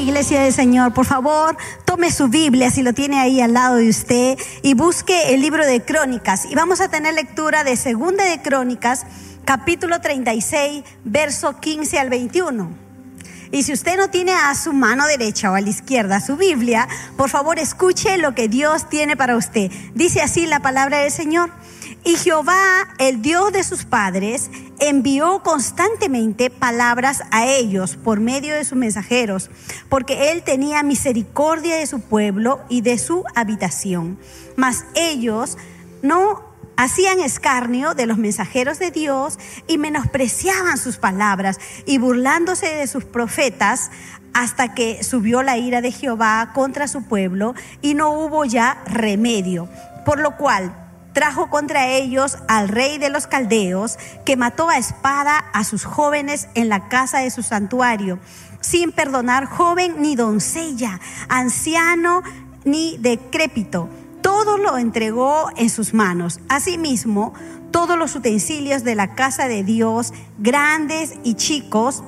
Iglesia del Señor, por favor, tome su Biblia si lo tiene ahí al lado de usted y busque el libro de Crónicas. Y vamos a tener lectura de Segunda de Crónicas capítulo 36, verso 15 al 21. Y si usted no tiene a su mano derecha o a la izquierda su Biblia, por favor escuche lo que Dios tiene para usted. Dice así la palabra del Señor. Y Jehová, el Dios de sus padres, envió constantemente palabras a ellos por medio de sus mensajeros, porque él tenía misericordia de su pueblo y de su habitación. Mas ellos no hacían escarnio de los mensajeros de Dios y menospreciaban sus palabras y burlándose de sus profetas hasta que subió la ira de Jehová contra su pueblo y no hubo ya remedio. Por lo cual trajo contra ellos al rey de los caldeos, que mató a espada a sus jóvenes en la casa de su santuario, sin perdonar joven ni doncella, anciano ni decrépito todo lo entregó en sus manos. Asimismo, todos los utensilios de la casa de Dios, grandes y chicos,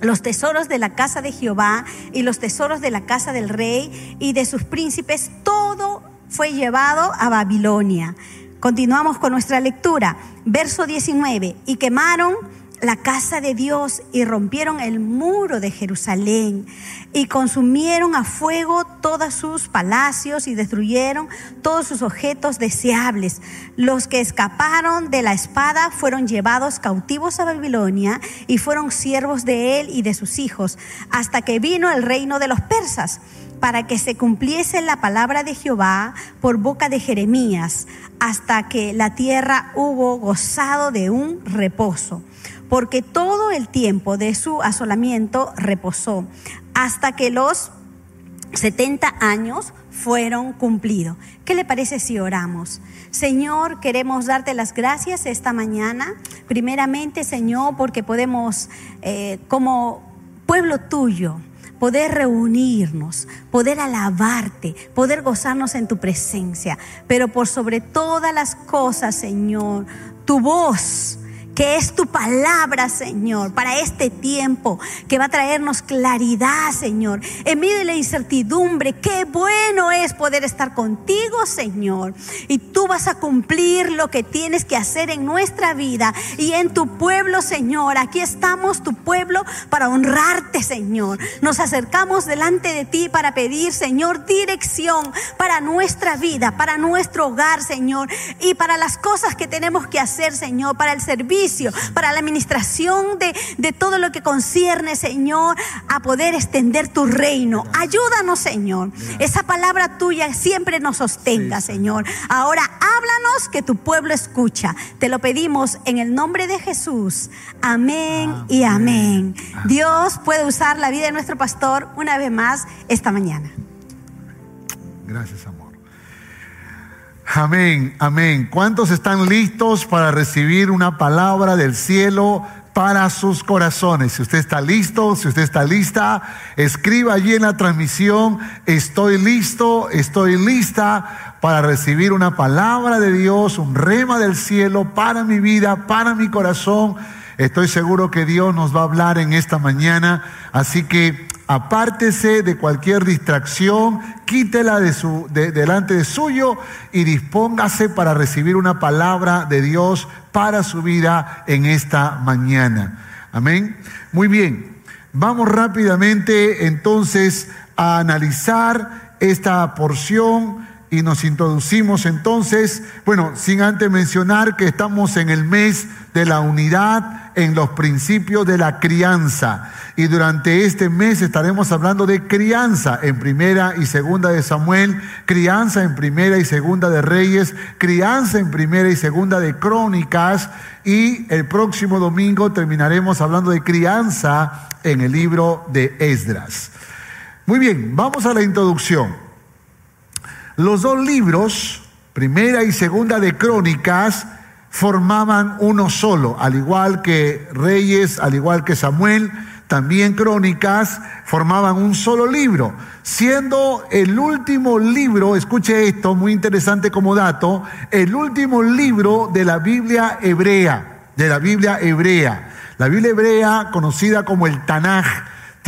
los tesoros de la casa de Jehová y los tesoros de la casa del rey y de sus príncipes, todo fue llevado a Babilonia. Continuamos con nuestra lectura. Verso 19. Y quemaron la casa de Dios y rompieron el muro de Jerusalén y consumieron a fuego todos sus palacios y destruyeron todos sus objetos deseables. Los que escaparon de la espada fueron llevados cautivos a Babilonia y fueron siervos de él y de sus hijos hasta que vino el reino de los persas para que se cumpliese la palabra de Jehová por boca de Jeremías, hasta que la tierra hubo gozado de un reposo porque todo el tiempo de su asolamiento reposó, hasta que los 70 años fueron cumplidos. ¿Qué le parece si oramos? Señor, queremos darte las gracias esta mañana. Primeramente, Señor, porque podemos, eh, como pueblo tuyo, poder reunirnos, poder alabarte, poder gozarnos en tu presencia. Pero por sobre todas las cosas, Señor, tu voz que es tu palabra, Señor, para este tiempo, que va a traernos claridad, Señor. En medio de la incertidumbre, qué bueno es poder estar contigo, Señor. Y tú vas a cumplir lo que tienes que hacer en nuestra vida y en tu pueblo, Señor. Aquí estamos, tu pueblo, para honrarte, Señor. Nos acercamos delante de ti para pedir, Señor, dirección para nuestra vida, para nuestro hogar, Señor, y para las cosas que tenemos que hacer, Señor, para el servicio para la administración de, de todo lo que concierne, Señor, a poder extender tu reino. Ayúdanos, Señor. Esa palabra tuya siempre nos sostenga, Señor. Ahora háblanos que tu pueblo escucha. Te lo pedimos en el nombre de Jesús. Amén, y amén. Dios puede usar la vida de nuestro pastor una vez más esta mañana. Gracias, amor. Amén, amén. ¿Cuántos están listos para recibir una palabra del cielo para sus corazones? Si usted está listo, si usted está lista, escriba allí en la transmisión, estoy listo, estoy lista para recibir una palabra de Dios, un rema del cielo para mi vida, para mi corazón. Estoy seguro que Dios nos va a hablar en esta mañana, así que apártese de cualquier distracción, quítela delante de suyo y dispóngase para recibir una palabra de Dios para su vida en esta mañana. Amén. Muy bien, vamos rápidamente entonces a analizar esta porción y nos introducimos entonces, bueno, sin antes mencionar que estamos en el mes de la unidad en los principios de la crianza. Y durante este mes estaremos hablando de crianza en primera y segunda de Samuel, crianza en primera y segunda de Reyes, crianza en primera y segunda de Crónicas. Y el próximo domingo terminaremos hablando de crianza en el libro de Esdras. Muy bien, vamos a la introducción. Los dos libros primera y segunda de Crónicas, formaban uno solo, al igual que Reyes, al igual que Samuel, también Crónicas formaban un solo libro, siendo el último libro, escuche esto, muy interesante como dato, el último libro de la Biblia hebrea, de la Biblia hebrea. La Biblia hebrea, conocida como el Tanaj,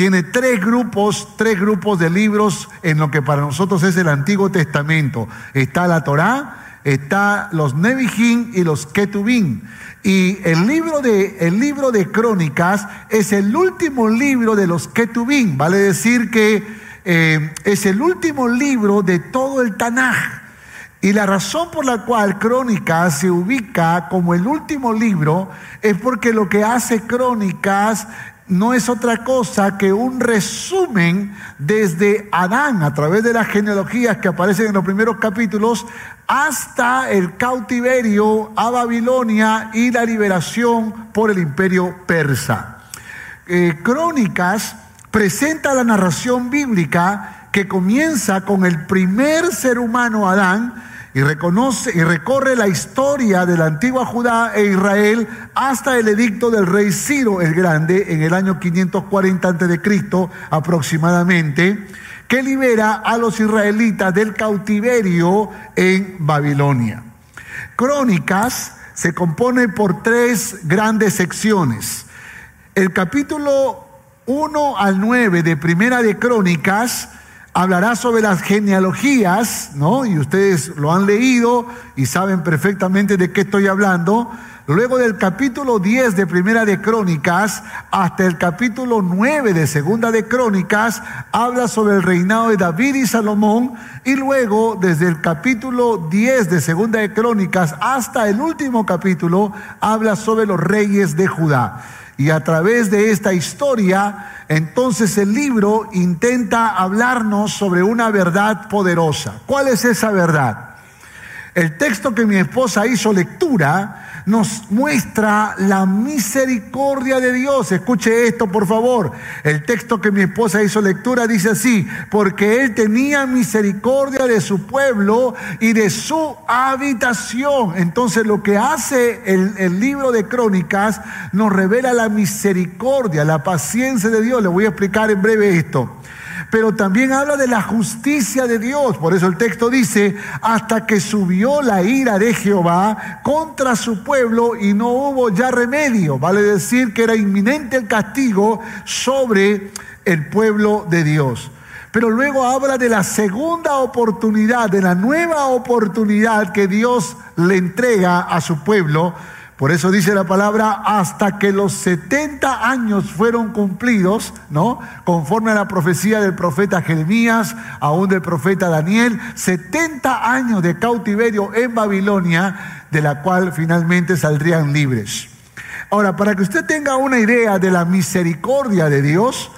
tiene tres grupos, tres grupos de libros en lo que para nosotros es el Antiguo Testamento. Está la Torá, está los Nevijín y los Ketubín. Y el libro, de, el libro de Crónicas es el último libro de los Ketubín, vale decir que eh, es el último libro de todo el Tanaj. Y la razón por la cual Crónicas se ubica como el último libro es porque lo que hace Crónicas no es otra cosa que un resumen desde Adán, a través de las genealogías que aparecen en los primeros capítulos, hasta el cautiverio a Babilonia y la liberación por el imperio persa. Eh, Crónicas presenta la narración bíblica que comienza con el primer ser humano, Adán, y reconoce y recorre la historia de la antigua Judá e Israel hasta el edicto del rey Ciro el Grande en el año 540 a.C. aproximadamente, que libera a los israelitas del cautiverio en Babilonia. Crónicas se compone por tres grandes secciones. El capítulo 1 al 9 de Primera de Crónicas hablará sobre las genealogías, ¿no? Y ustedes lo han leído y saben perfectamente de qué estoy hablando. Luego del capítulo 10 de Primera de Crónicas hasta el capítulo 9 de Segunda de Crónicas habla sobre el reinado de David y Salomón y luego desde el capítulo 10 de Segunda de Crónicas hasta el último capítulo habla sobre los reyes de Judá. Y a través de esta historia, entonces el libro intenta hablarnos sobre una verdad poderosa. ¿Cuál es esa verdad? El texto que mi esposa hizo lectura nos muestra la misericordia de Dios. Escuche esto, por favor. El texto que mi esposa hizo lectura dice así, porque Él tenía misericordia de su pueblo y de su habitación. Entonces lo que hace el, el libro de crónicas nos revela la misericordia, la paciencia de Dios. Le voy a explicar en breve esto pero también habla de la justicia de Dios. Por eso el texto dice, hasta que subió la ira de Jehová contra su pueblo y no hubo ya remedio. Vale decir que era inminente el castigo sobre el pueblo de Dios. Pero luego habla de la segunda oportunidad, de la nueva oportunidad que Dios le entrega a su pueblo por eso dice la palabra, hasta que los 70 años fueron cumplidos, ¿no? Conforme a la profecía del profeta Jeremías, aún del profeta Daniel, 70 años de cautiverio en Babilonia, de la cual finalmente saldrían libres. Ahora, para que usted tenga una idea de la misericordia de Dios,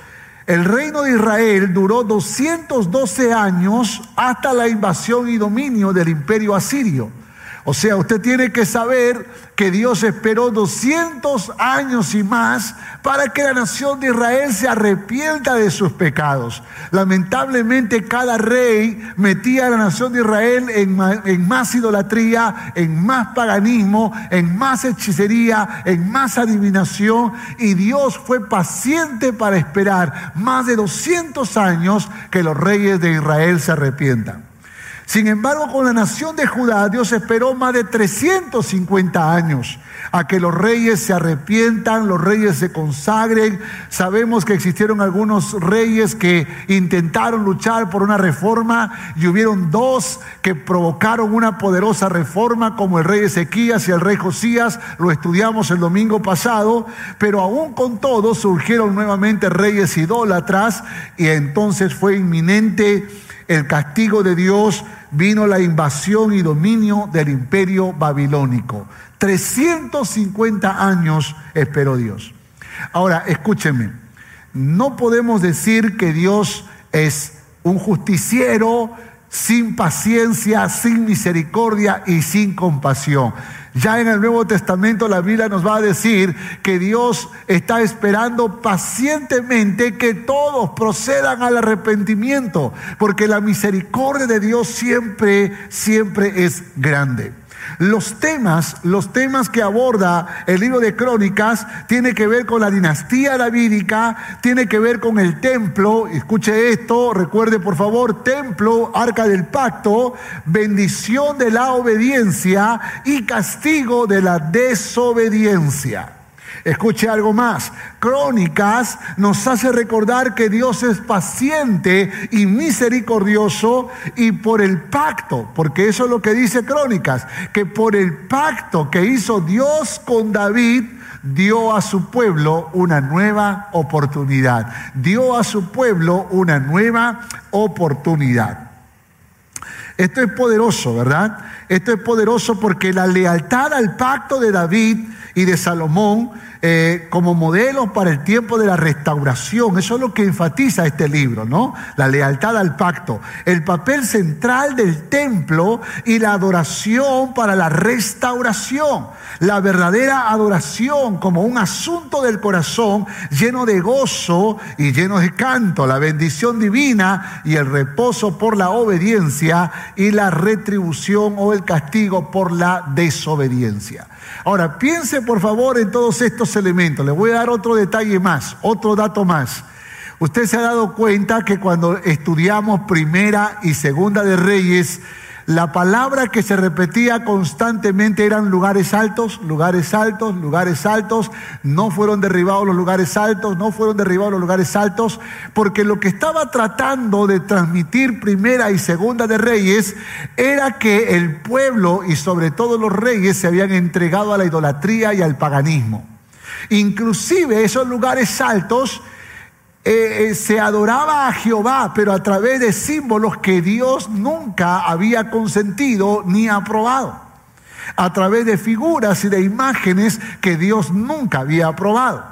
el reino de Israel duró 212 años hasta la invasión y dominio del imperio asirio. O sea, usted tiene que saber que Dios esperó 200 años y más para que la nación de Israel se arrepienta de sus pecados. Lamentablemente cada rey metía a la nación de Israel en, más idolatría, en más paganismo, en más hechicería, en más adivinación y Dios fue paciente para esperar más de 200 años que los reyes de Israel se arrepientan. Sin embargo, con la nación de Judá, Dios esperó más de 350 años a que los reyes se arrepientan, los reyes se consagren. Sabemos que existieron algunos reyes que intentaron luchar por una reforma y hubieron dos que provocaron una poderosa reforma, como el rey Ezequías y el rey Josías, lo estudiamos el domingo pasado, pero aún con todo surgieron nuevamente reyes idólatras y entonces fue inminente el castigo de Dios, vino la invasión y dominio del imperio babilónico. 350 años esperó Dios. Ahora, escúcheme, no podemos decir que Dios es un justiciero sin paciencia, sin misericordia y sin compasión. Ya en el Nuevo Testamento la Biblia nos va a decir que Dios está esperando pacientemente que todos procedan al arrepentimiento, porque la misericordia de Dios siempre, siempre es grande. Los temas, los temas que aborda el libro de Crónicas tiene que ver con la dinastía davídica, tiene que ver con el templo, escuche esto, recuerde por favor, templo, arca del pacto, bendición de la obediencia y castigo de la desobediencia. Escuche algo más. Crónicas nos hace recordar que Dios es paciente y misericordioso y por el pacto, porque eso es lo que dice Crónicas, que por el pacto que hizo Dios con David, dio a su pueblo una nueva oportunidad. Dio a su pueblo una nueva oportunidad. Esto es poderoso, ¿verdad? Esto es poderoso porque la lealtad al pacto de David y de Salomón eh, como modelo para el tiempo de la restauración. Eso es lo que enfatiza este libro, ¿no? La lealtad al pacto, el papel central del templo y la adoración para la restauración. La verdadera adoración como un asunto del corazón lleno de gozo y lleno de canto, la bendición divina y el reposo por la obediencia y la retribución o el castigo por la desobediencia. Ahora, piense por favor en todos estos elementos. Le voy a dar otro detalle más, otro dato más. Usted se ha dado cuenta que cuando estudiamos primera y segunda de Reyes, la palabra que se repetía constantemente eran lugares altos, lugares altos, lugares altos. No fueron derribados los lugares altos, no fueron derribados los lugares altos, porque lo que estaba tratando de transmitir primera y segunda de reyes era que el pueblo y sobre todo los reyes se habían entregado a la idolatría y al paganismo. Inclusive esos lugares altos eh, eh, se adoraba a Jehová, pero a través de símbolos que Dios nunca había consentido ni aprobado. A través de figuras y de imágenes que Dios nunca había aprobado.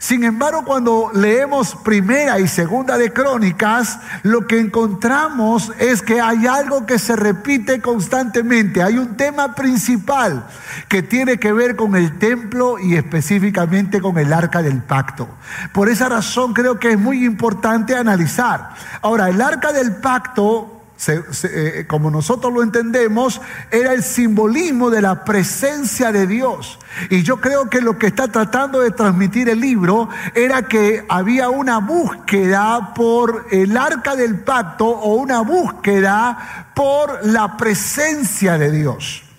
Sin embargo, cuando leemos primera y segunda de Crónicas, lo que encontramos es que hay algo que se repite constantemente. Hay un tema principal que tiene que ver con el templo y específicamente con el arca del pacto. Por esa razón creo que es muy importante analizar. Ahora, el arca del pacto eh, como nosotros lo entendemos, era el simbolismo de la presencia de Dios. Y yo creo que lo que está tratando de transmitir el libro era que había una búsqueda por el arca del pacto o una búsqueda por la presencia de Dios.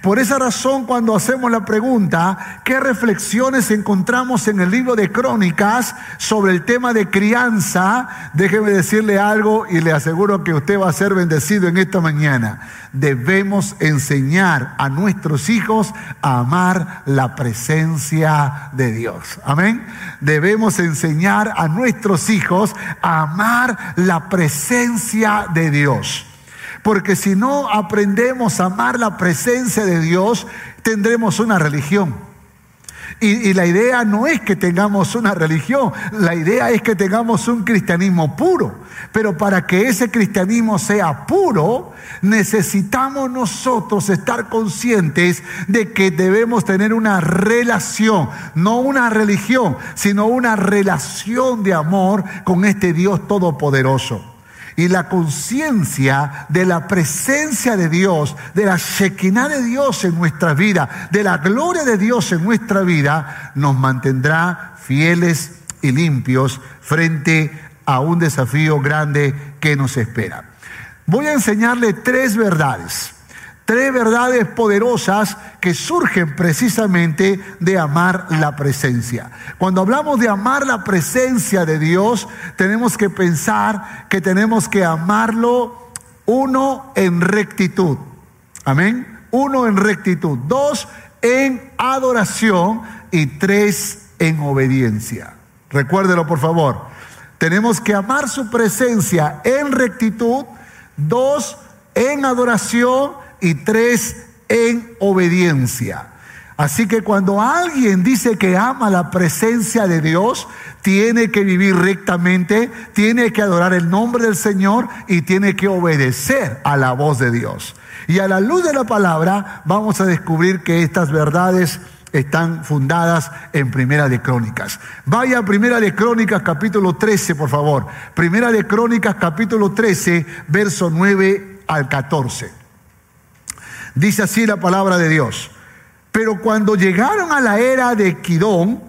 Por esa razón, cuando hacemos la pregunta, ¿qué reflexiones encontramos en el libro de Crónicas sobre el tema de crianza? Déjeme decirle algo y le aseguro que usted va a ser bendecido en esta mañana. Debemos enseñar a nuestros hijos a amar la presencia de Dios. Amén. Debemos enseñar a nuestros hijos a amar la presencia de Dios. Porque si no aprendemos a amar la presencia de Dios, tendremos una religión. Y, la idea no es que tengamos una religión, la idea es que tengamos un cristianismo puro. Pero para que ese cristianismo sea puro, necesitamos nosotros estar conscientes de que debemos tener una relación, no una religión, sino una relación de amor con este Dios todopoderoso y la conciencia de la presencia de Dios, de la Shekinah de Dios en nuestra vida, de la gloria de Dios en nuestra vida, nos mantendrá fieles y limpios frente a un desafío grande que nos espera. Voy a enseñarle tres verdades Tres verdades poderosas que surgen precisamente de amar la presencia. Cuando hablamos de amar la presencia de Dios, tenemos que pensar que tenemos que amarlo uno en rectitud. Amén. Uno en rectitud. Dos en adoración y tres en obediencia. Recuérdelo por favor. Tenemos que amar su presencia en rectitud. Dos en adoración y tres en obediencia. Así que cuando alguien dice que ama la presencia de Dios, tiene que vivir rectamente, tiene que adorar el nombre del Señor y tiene que obedecer a la voz de Dios. Y a la luz de la palabra vamos a descubrir que estas verdades están fundadas en Primera de Crónicas. Vaya a Primera de Crónicas capítulo 13, por favor. Primera de Crónicas capítulo 13, verso 9 al 14. Dice así la palabra de Dios. Pero cuando llegaron a la era de Quidón,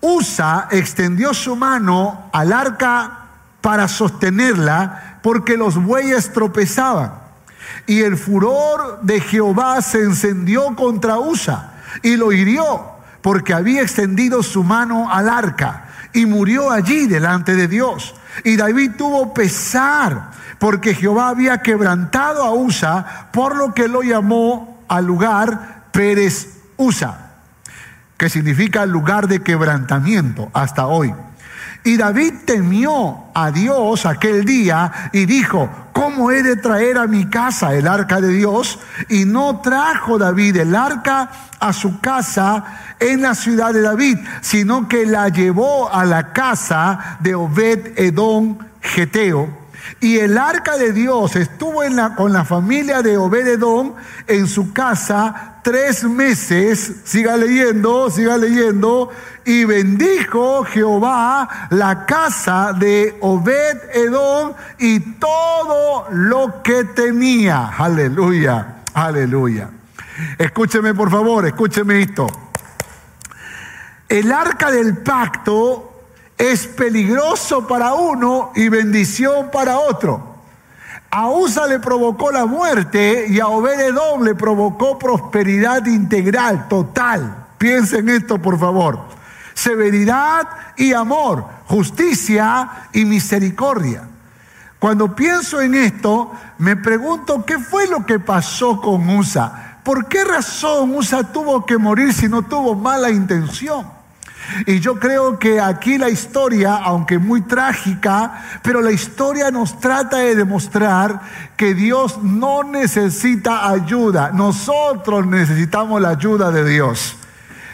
Usa extendió su mano al arca para sostenerla porque los bueyes tropezaban. Y el furor de Jehová se encendió contra Usa y lo hirió porque había extendido su mano al arca y murió allí delante de Dios. Y David tuvo pesar porque Jehová había quebrantado a Usa, por lo que lo llamó al lugar Pérez Usa, que significa lugar de quebrantamiento hasta hoy. Y David temió a Dios aquel día y dijo, ¿cómo he de traer a mi casa el arca de Dios? Y no trajo David el arca a su casa en la ciudad de David, sino que la llevó a la casa de Obed Edom Geteo y el arca de Dios estuvo en la, con la familia de Obededón en su casa tres meses. Siga leyendo, siga leyendo. Y bendijo Jehová la casa de Obed-Edom y todo lo que tenía. Aleluya, aleluya. Escúcheme por favor, escúcheme esto. El arca del pacto es peligroso para uno y bendición para otro. A Usa le provocó la muerte y a Obededón le provocó prosperidad integral, total. Piensen esto, por favor. Severidad y amor, justicia y misericordia. Cuando pienso en esto, me pregunto qué fue lo que pasó con Usa. ¿Por qué razón Usa tuvo que morir si no tuvo mala intención? Y yo creo que aquí la historia, aunque muy trágica, pero la historia nos trata de demostrar que Dios no necesita ayuda, nosotros necesitamos la ayuda de Dios.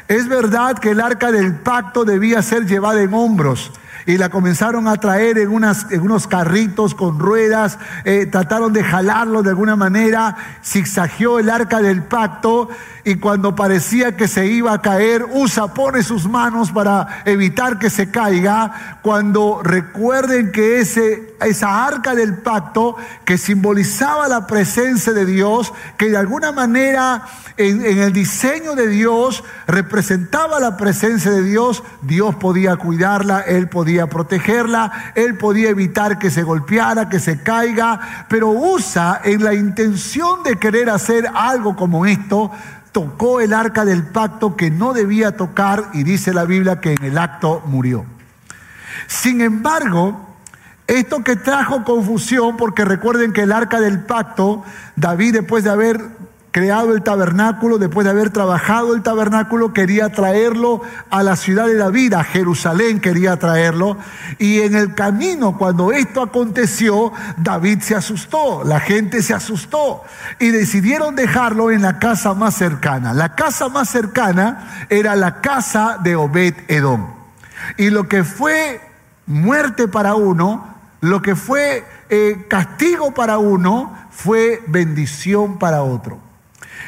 Es verdad que el arca del pacto debía ser llevada en hombros, y la comenzaron a traer en, en unos carritos con ruedas, eh, trataron de jalarlo de alguna manera, zigzagueó el arca del pacto y cuando parecía que se iba a caer, Usa pone sus manos para evitar que se caiga, cuando recuerden que ese, esa arca del pacto que simbolizaba la presencia de Dios, que de alguna manera en, en el diseño de Dios representaba la presencia de Dios, Dios podía cuidarla, Él podía protegerla, Él podía evitar que se golpeara, que se caiga, pero Usa en la intención de querer hacer algo como esto, tocó el arca del pacto que no debía tocar y dice la Biblia que en el acto murió. Sin embargo, esto que trajo confusión, porque recuerden que el arca del pacto, David después de haber creado el tabernáculo, después de haber trabajado el tabernáculo, quería traerlo a la ciudad de David, a Jerusalén quería traerlo. Y en el camino, cuando esto aconteció, David se asustó, la gente se asustó y decidieron dejarlo en la casa más cercana. La casa más cercana era la casa de Obed Edom. Y lo que fue muerte para uno, lo que fue eh, castigo para uno, fue bendición para otro.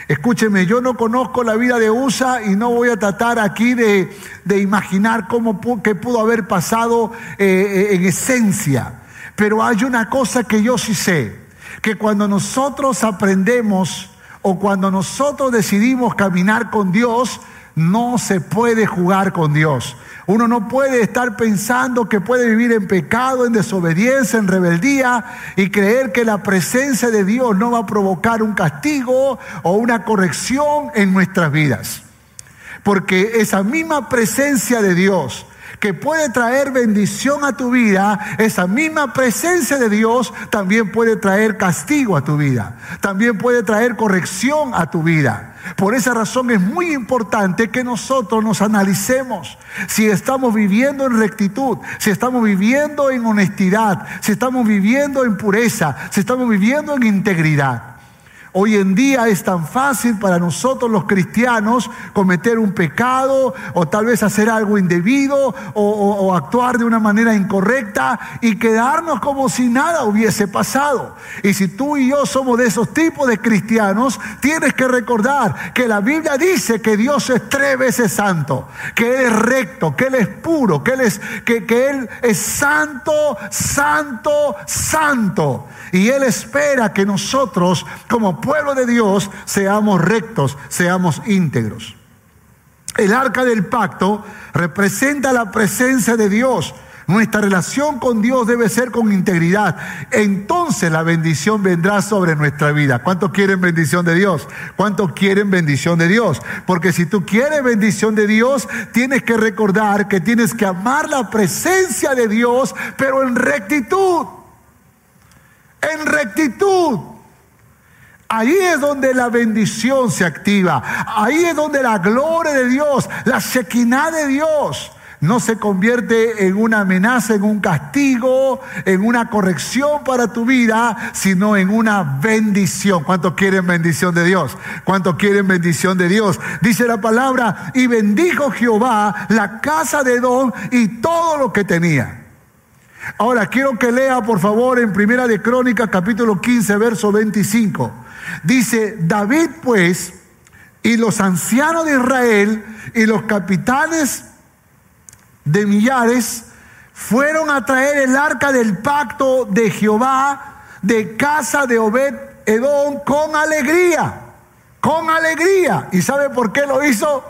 Escúcheme, yo no conozco la vida de USA y no voy a tratar aquí de, imaginar cómo que pudo haber pasado eh, eh, en esencia. Pero hay una cosa que yo sí sé, que cuando nosotros aprendemos o cuando nosotros decidimos caminar con Dios, no se puede jugar con Dios. Uno no puede estar pensando que puede vivir en pecado, en desobediencia, en rebeldía y creer que la presencia de Dios no va a provocar un castigo o una corrección en nuestras vidas. Porque esa misma presencia de Dios que puede traer bendición a tu vida, esa misma presencia de Dios también puede traer castigo a tu vida, también puede traer corrección a tu vida. Por esa razón es muy importante que nosotros nos analicemos si estamos viviendo en rectitud, si estamos viviendo en honestidad, si estamos viviendo en pureza, si estamos viviendo en integridad. Hoy en día es tan fácil para nosotros los cristianos cometer un pecado o tal vez hacer algo indebido o, actuar de una manera incorrecta y quedarnos como si nada hubiese pasado. Y si tú y yo somos de esos tipos de cristianos, tienes que recordar que la Biblia dice que Dios es tres veces santo, que Él es recto, que Él es puro, que Él es, que, que Él es santo, santo, santo. Y Él espera que nosotros, como pueblo de Dios, seamos rectos, seamos íntegros. El arca del pacto representa la presencia de Dios. Nuestra relación con Dios debe ser con integridad. Entonces la bendición vendrá sobre nuestra vida. ¿Cuántos quieren bendición de Dios? ¿Cuántos quieren bendición de Dios? Porque si tú quieres bendición de Dios, tienes que recordar que tienes que amar la presencia de Dios, pero en rectitud en rectitud. Ahí es donde la bendición se activa. Ahí es donde la gloria de Dios, la sequina de Dios, no se convierte en una amenaza, en un castigo, en una corrección para tu vida, sino en una bendición. ¿Cuántos quieren bendición de Dios? ¿Cuántos quieren bendición de Dios? Dice la palabra, y bendijo Jehová la casa de Don y todo lo que tenía. Ahora quiero que lea por favor en Primera de Crónicas capítulo 15 verso 25. Dice, David pues y los ancianos de Israel y los capitanes de millares fueron a traer el arca del pacto de Jehová de casa de Obed Edom con alegría, con alegría. ¿Y sabe por qué lo hizo?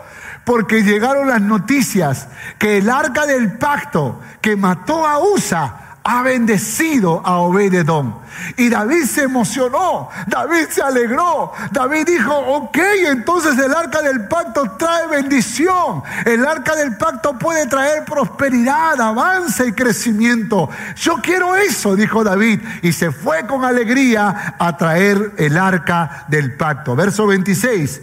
porque llegaron las noticias que el arca del pacto que mató a Usa ha bendecido a Obededón. Y David se emocionó, David se alegró, David dijo, ok, entonces el arca del pacto trae bendición, el arca del pacto puede traer prosperidad, avance y crecimiento. Yo quiero eso, dijo David, y se fue con alegría a traer el arca del pacto. Verso 26.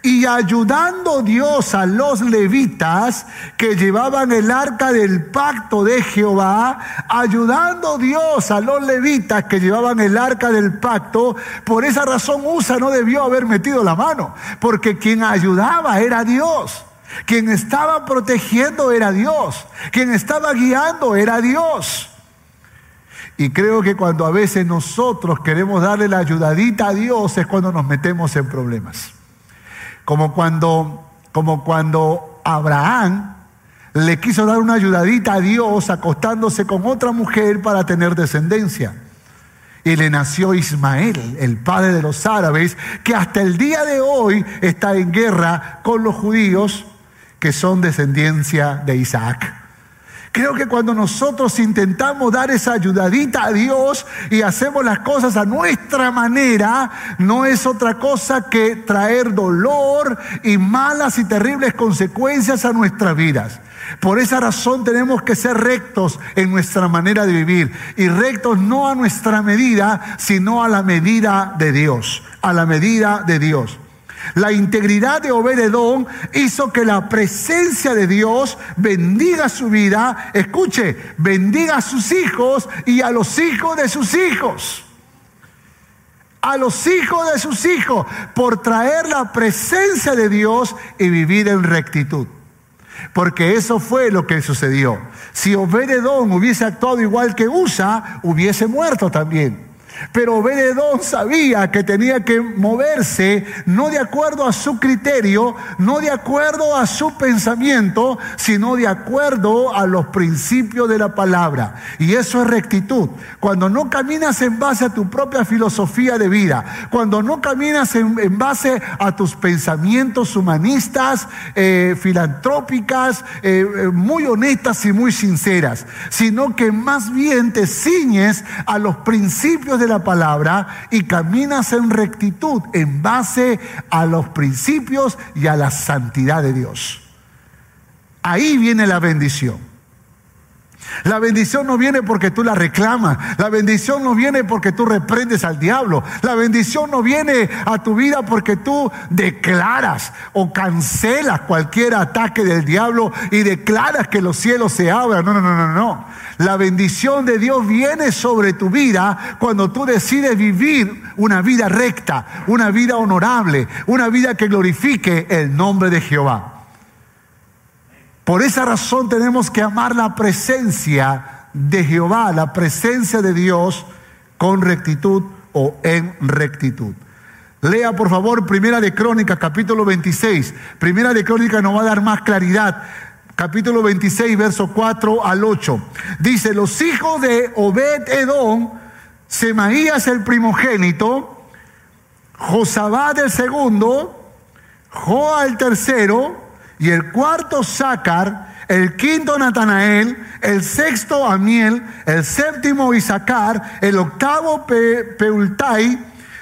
Y ayudando Dios a los levitas que llevaban el arca del pacto de Jehová, ayudando Dios a los levitas que llevaban el arca del pacto, por esa razón Usa no debió haber metido la mano, porque quien ayudaba era Dios. Quien estaba protegiendo era Dios. Quien estaba guiando era Dios. Y creo que cuando a veces nosotros queremos darle la ayudadita a Dios es cuando nos metemos en problemas. Como cuando, como cuando Abraham le quiso dar una ayudadita a Dios acostándose con otra mujer para tener descendencia. Y le nació Ismael, el padre de los árabes, que hasta el día de hoy está en guerra con los judíos que son descendencia de Isaac. Creo que cuando nosotros intentamos dar esa ayudadita a Dios y hacemos las cosas a nuestra manera, no es otra cosa que traer dolor y malas y terribles consecuencias a nuestras vidas. Por esa razón tenemos que ser rectos en nuestra manera de vivir y rectos no a nuestra medida, sino a la medida de Dios, a la medida de Dios. La integridad de Obededón hizo que la presencia de Dios bendiga su vida, escuche, bendiga a sus hijos y a los hijos de sus hijos. A los hijos de sus hijos, por traer la presencia de Dios y vivir en rectitud. Porque eso fue lo que sucedió. Si Obededón hubiese actuado igual que Usa, hubiese muerto también. Pero Obededón sabía que tenía que moverse no de acuerdo a su criterio, no de acuerdo a su pensamiento, sino de acuerdo a los principios de la palabra. Y eso es rectitud. Cuando no caminas en base a tu propia filosofía de vida, cuando no caminas en, base a tus pensamientos humanistas, eh, filantrópicas, eh, eh, muy honestas y muy sinceras, sino que más bien te ciñes a los principios de la palabra y caminas en rectitud en base a los principios y a la santidad de Dios. Ahí viene la bendición. La bendición no viene porque tú la reclamas. La bendición no viene porque tú reprendes al diablo. La bendición no viene a tu vida porque tú declaras o cancelas cualquier ataque del diablo y declaras que los cielos se abran. No, no, no, no, no. La bendición de Dios viene sobre tu vida cuando tú decides vivir una vida recta, una vida honorable, una vida que glorifique el nombre de Jehová. Por esa razón tenemos que amar la presencia de Jehová, la presencia de Dios con rectitud o en rectitud. Lea por favor Primera de Crónicas, capítulo 26. Primera de Crónicas nos va a dar más claridad. Capítulo 26, verso 4 al 8. Dice, los hijos de Obed Edom, Semaías el primogénito, Josabad el segundo, Joa el tercero, y el cuarto Sácar, el quinto Natanael, el sexto Amiel, el séptimo Isaacar, el octavo Peultai,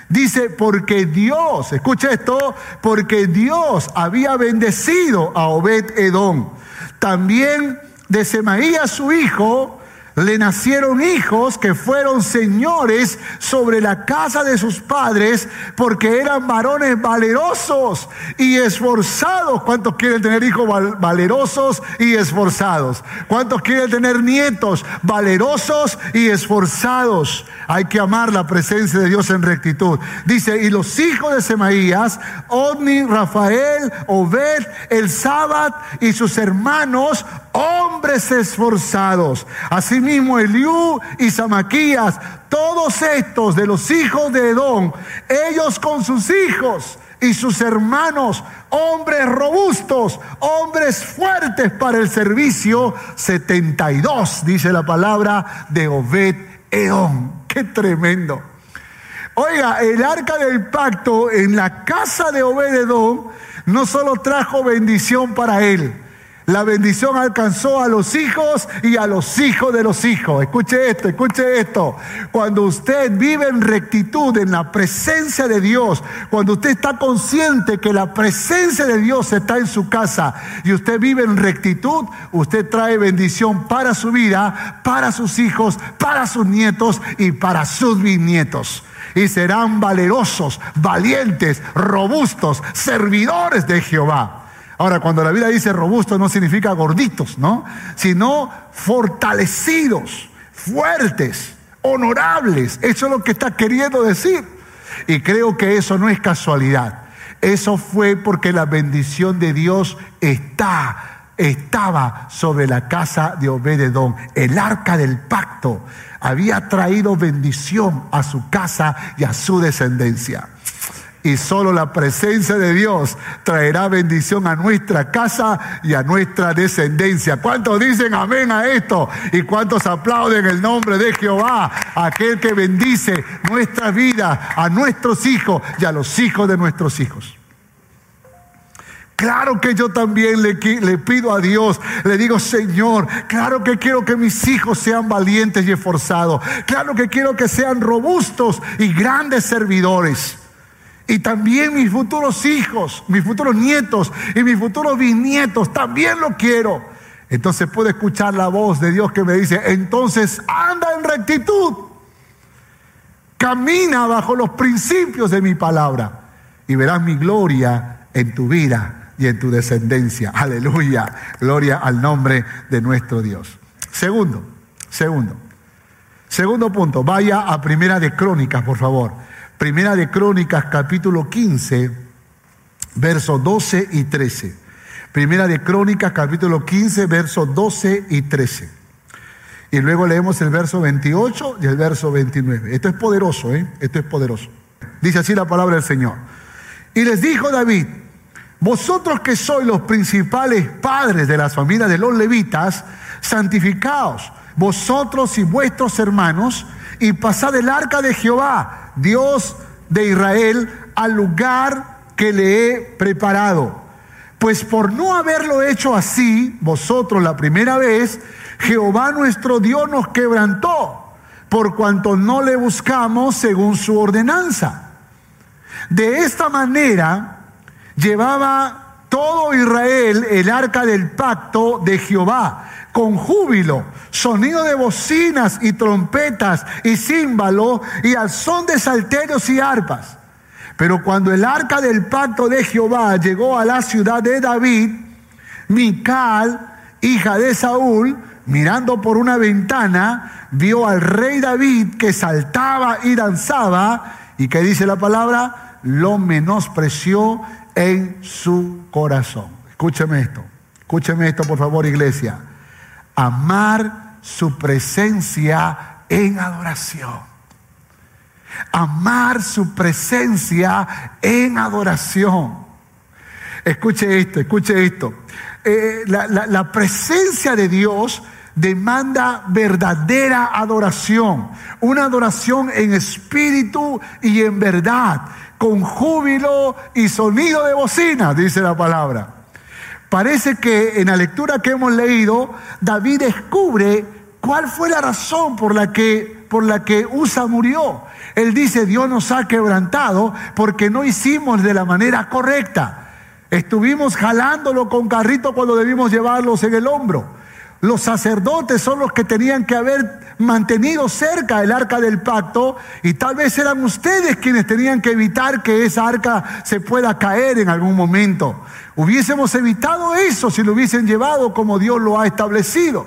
dice, porque Dios, escucha esto, porque Dios había bendecido a Obed Edom. También de Semaías su hijo, le nacieron hijos que fueron señores sobre la casa de sus padres porque eran varones valerosos y esforzados. ¿Cuántos quieren tener hijos valerosos y esforzados? ¿Cuántos quieren tener nietos valerosos y esforzados? Hay que amar la presencia de Dios en rectitud. Dice, y los hijos de Semaías, Odni, Rafael, Obed, el Sábado y sus hermanos, hombres esforzados. Asimismo, Eliú y Samaquías, todos estos de los hijos de Edom, ellos con sus hijos y sus hermanos, hombres robustos, hombres fuertes para el servicio, 72, dice la palabra de Obed Edom. Qué tremendo. Oiga, el arca del pacto en la casa de Obed Edom no solo trajo bendición para él, la bendición alcanzó a los hijos y a los hijos de los hijos. Escuche esto, escuche esto. Cuando usted vive en rectitud, en la presencia de Dios, cuando usted está consciente que la presencia de Dios está en su casa y usted vive en rectitud, usted trae bendición para su vida, para sus hijos, para sus nietos y para sus bisnietos y serán valerosos, valientes, robustos, servidores de Jehová. Ahora, cuando la Biblia dice robusto no significa gorditos, ¿no? Sino fortalecidos, fuertes, honorables. Eso es lo que está queriendo decir. Y creo que eso no es casualidad. Eso fue porque la bendición de Dios está, estaba sobre la casa de Obededón. El arca del pacto había traído bendición a su casa y a su descendencia y solo la presencia de Dios traerá bendición a nuestra casa y a nuestra descendencia. ¿Cuántos dicen amén a esto? ¿Y cuántos aplauden el nombre de Jehová, aquel que bendice nuestra vida, a nuestros hijos y a los hijos de nuestros hijos? Claro que yo también le, le, pido a Dios, le digo, Señor, claro que quiero que mis hijos sean valientes y esforzados. Claro que quiero que sean robustos y grandes servidores. Y también mis futuros hijos, mis futuros nietos y mis futuros bisnietos, también lo quiero. Entonces puedo escuchar la voz de Dios que me dice, entonces anda en rectitud, camina bajo los principios de mi palabra y verás mi gloria en tu vida y en tu descendencia. Aleluya, gloria al nombre de nuestro Dios. Segundo, segundo, segundo punto, vaya a Primera de Crónicas, por favor. Primera de Crónicas, capítulo 15, versos 12 y 13. Primera de Crónicas, capítulo 15, versos 12 y 13. Y luego leemos el verso 28 y el verso 29. Esto es poderoso, ¿eh? Esto es poderoso. Dice así la palabra del Señor. Y les dijo David, vosotros que sois los principales padres de las familias de los levitas, santificaos, vosotros y vuestros hermanos, y pasad el arca de Jehová Dios de Israel, al lugar que le he preparado. Pues por no haberlo hecho así, vosotros la primera vez, Jehová nuestro Dios nos quebrantó, por cuanto no le buscamos según su ordenanza. De esta manera llevaba todo Israel el arca del pacto de Jehová con júbilo, sonido de bocinas y trompetas y címbalo y al son de salterios y arpas. Pero cuando el arca del pacto de Jehová llegó a la ciudad de David, Mical, hija de Saúl, mirando por una ventana, vio al rey David que saltaba y danzaba, y que dice la palabra, lo menospreció en su corazón. Escúcheme esto, escúcheme esto por favor iglesia. Amar su presencia en adoración amar su presencia en adoración. Escuche esto, escuche esto. Eh, la, presencia de Dios demanda verdadera adoración, una adoración en espíritu y en verdad, con júbilo y sonido de bocina, dice la palabra. Parece que en la lectura que hemos leído, David descubre cuál fue la razón por la que, por la que Usa murió. Él dice, Dios nos ha quebrantado porque no hicimos de la manera correcta. Estuvimos jalándolo con carrito cuando debimos llevarlos en el hombro. Los sacerdotes son los que tenían que haber mantenido cerca el arca del pacto y tal vez eran ustedes quienes tenían que evitar que esa arca se pueda caer en algún momento. Hubiésemos evitado eso si lo hubiesen llevado como Dios lo ha establecido.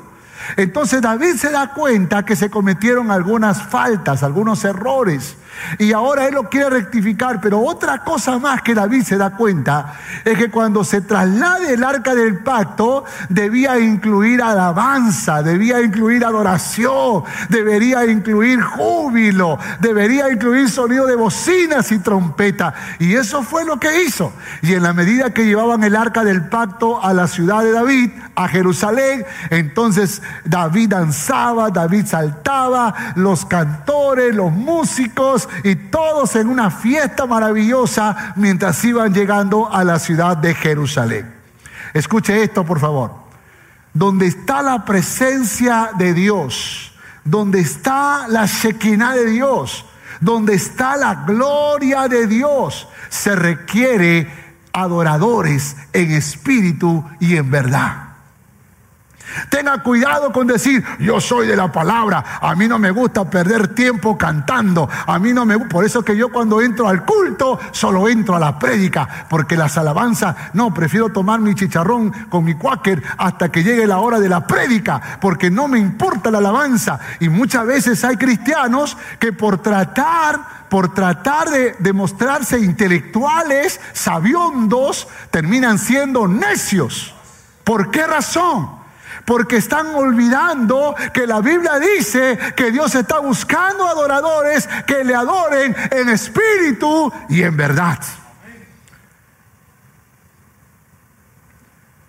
Entonces David se da cuenta que se cometieron algunas faltas, algunos errores. Y ahora él lo quiere rectificar, pero otra cosa más que David se da cuenta es que cuando se traslade el arca del pacto debía incluir alabanza, debía incluir adoración, debería incluir júbilo, debería incluir sonido de bocinas y trompeta. Y eso fue lo que hizo. Y en la medida que llevaban el arca del pacto a la ciudad de David, a Jerusalén, entonces David danzaba, David saltaba, los cantores, los músicos, y todos en una fiesta maravillosa mientras iban llegando a la ciudad de Jerusalén. Escuche esto, por favor. Donde está la presencia de Dios, donde está la Shekinah de Dios, donde está la gloria de Dios, se requiere adoradores en espíritu y en verdad. Tenga cuidado con decir, yo soy de la palabra, a mí no me gusta perder tiempo cantando, a mí no me por eso que yo cuando entro al culto solo entro a la prédica, porque las alabanzas, no, prefiero tomar mi chicharrón con mi cuáquer hasta que llegue la hora de la prédica, porque no me importa la alabanza. Y muchas veces hay cristianos que por tratar por tratar de demostrarse intelectuales, sabiondos, terminan siendo necios. ¿Por qué razón? Porque están olvidando que la Biblia dice que Dios está buscando adoradores que le adoren en espíritu y en verdad.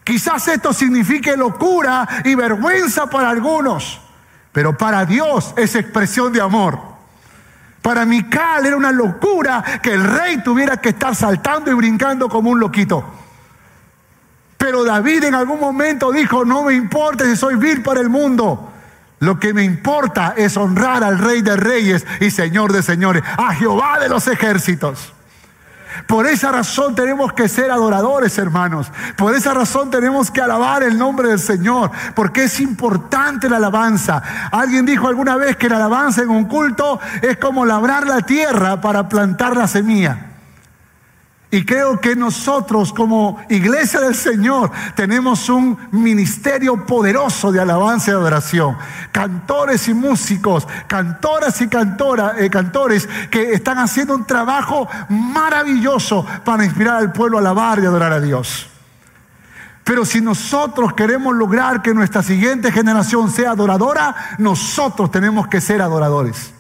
Quizás esto signifique locura y vergüenza para algunos, pero para Dios es expresión de amor. Para Mical era una locura que el rey tuviera que estar saltando y brincando como un loquito. Pero David en algún momento dijo, no me importa si soy vil para el mundo. Lo que me importa es honrar al Rey de Reyes y Señor de Señores, a Jehová de los ejércitos. Por esa razón tenemos que ser adoradores, hermanos. Por esa razón tenemos que alabar el nombre del Señor, porque es importante la alabanza. Alguien dijo alguna vez que la alabanza en un culto es como labrar la tierra para plantar la semilla. Y creo que nosotros como iglesia del Señor tenemos un ministerio poderoso de alabanza y adoración. Cantores y músicos, cantoras y cantora, eh, cantores que están haciendo un trabajo maravilloso para inspirar al pueblo a alabar y adorar a Dios. Pero si nosotros queremos lograr que nuestra siguiente generación sea adoradora, nosotros tenemos que ser adoradores.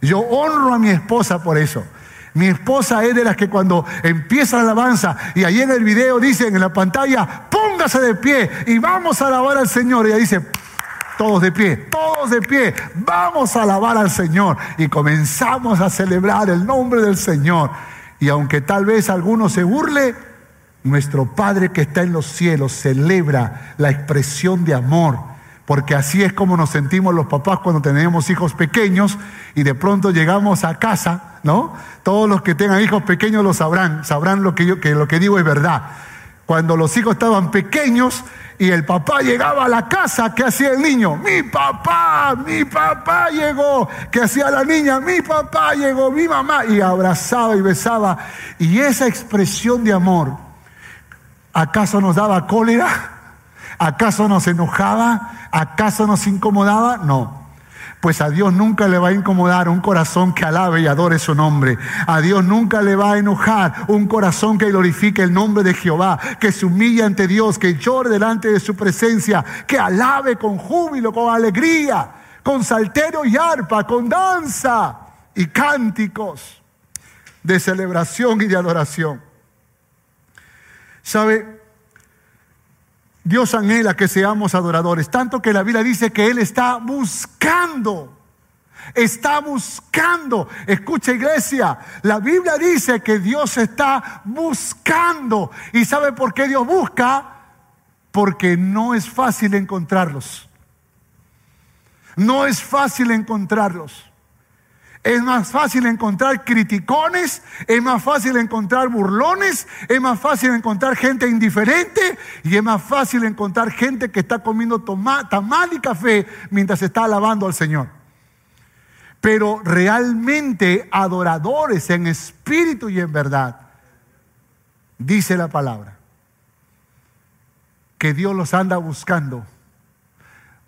Yo honro a mi esposa por eso. Mi esposa es de las que cuando empieza la alabanza y ahí en el video dicen en la pantalla, póngase de pie y vamos a alabar al Señor. Ella dice, todos de pie, todos de pie, vamos a alabar al Señor. Y comenzamos a celebrar el nombre del Señor. Y aunque tal vez alguno se burle, nuestro Padre que está en los cielos celebra la expresión de amor porque así es como nos sentimos los papás cuando tenemos hijos pequeños y de pronto llegamos a casa, ¿no? Todos los que tengan hijos pequeños lo sabrán, sabrán lo que, yo, que lo que digo es verdad. Cuando los hijos estaban pequeños, y el papá llegaba a la casa, ¿qué hacía el niño? Mi papá, mi papá llegó. ¿Qué hacía la niña? Mi papá llegó, mi mamá. Y abrazaba y besaba. Y esa expresión de amor, ¿acaso nos daba cólera? ¿Acaso nos enojaba? ¿Acaso nos incomodaba? No. Pues a Dios nunca le va a incomodar un corazón que alabe y adore su nombre. A Dios nunca le va a enojar un corazón que glorifique el nombre de Jehová, que se humille ante Dios, que llore delante de su presencia, que alabe con júbilo, con alegría, con saltero y arpa, con danza y cánticos de celebración y de adoración. ¿Sabe? Dios anhela que seamos adoradores, tanto que la Biblia dice que Él está buscando, está buscando. Escucha iglesia, la Biblia dice que Dios está buscando. ¿Y sabe por qué Dios busca? Porque no es fácil encontrarlos. No es fácil encontrarlos. Es más fácil encontrar criticones, es más fácil encontrar burlones, es más fácil encontrar gente indiferente y es más fácil encontrar gente que está comiendo tamal y café mientras está alabando al Señor. Pero realmente adoradores en espíritu y en verdad, dice la palabra, que Dios los anda buscando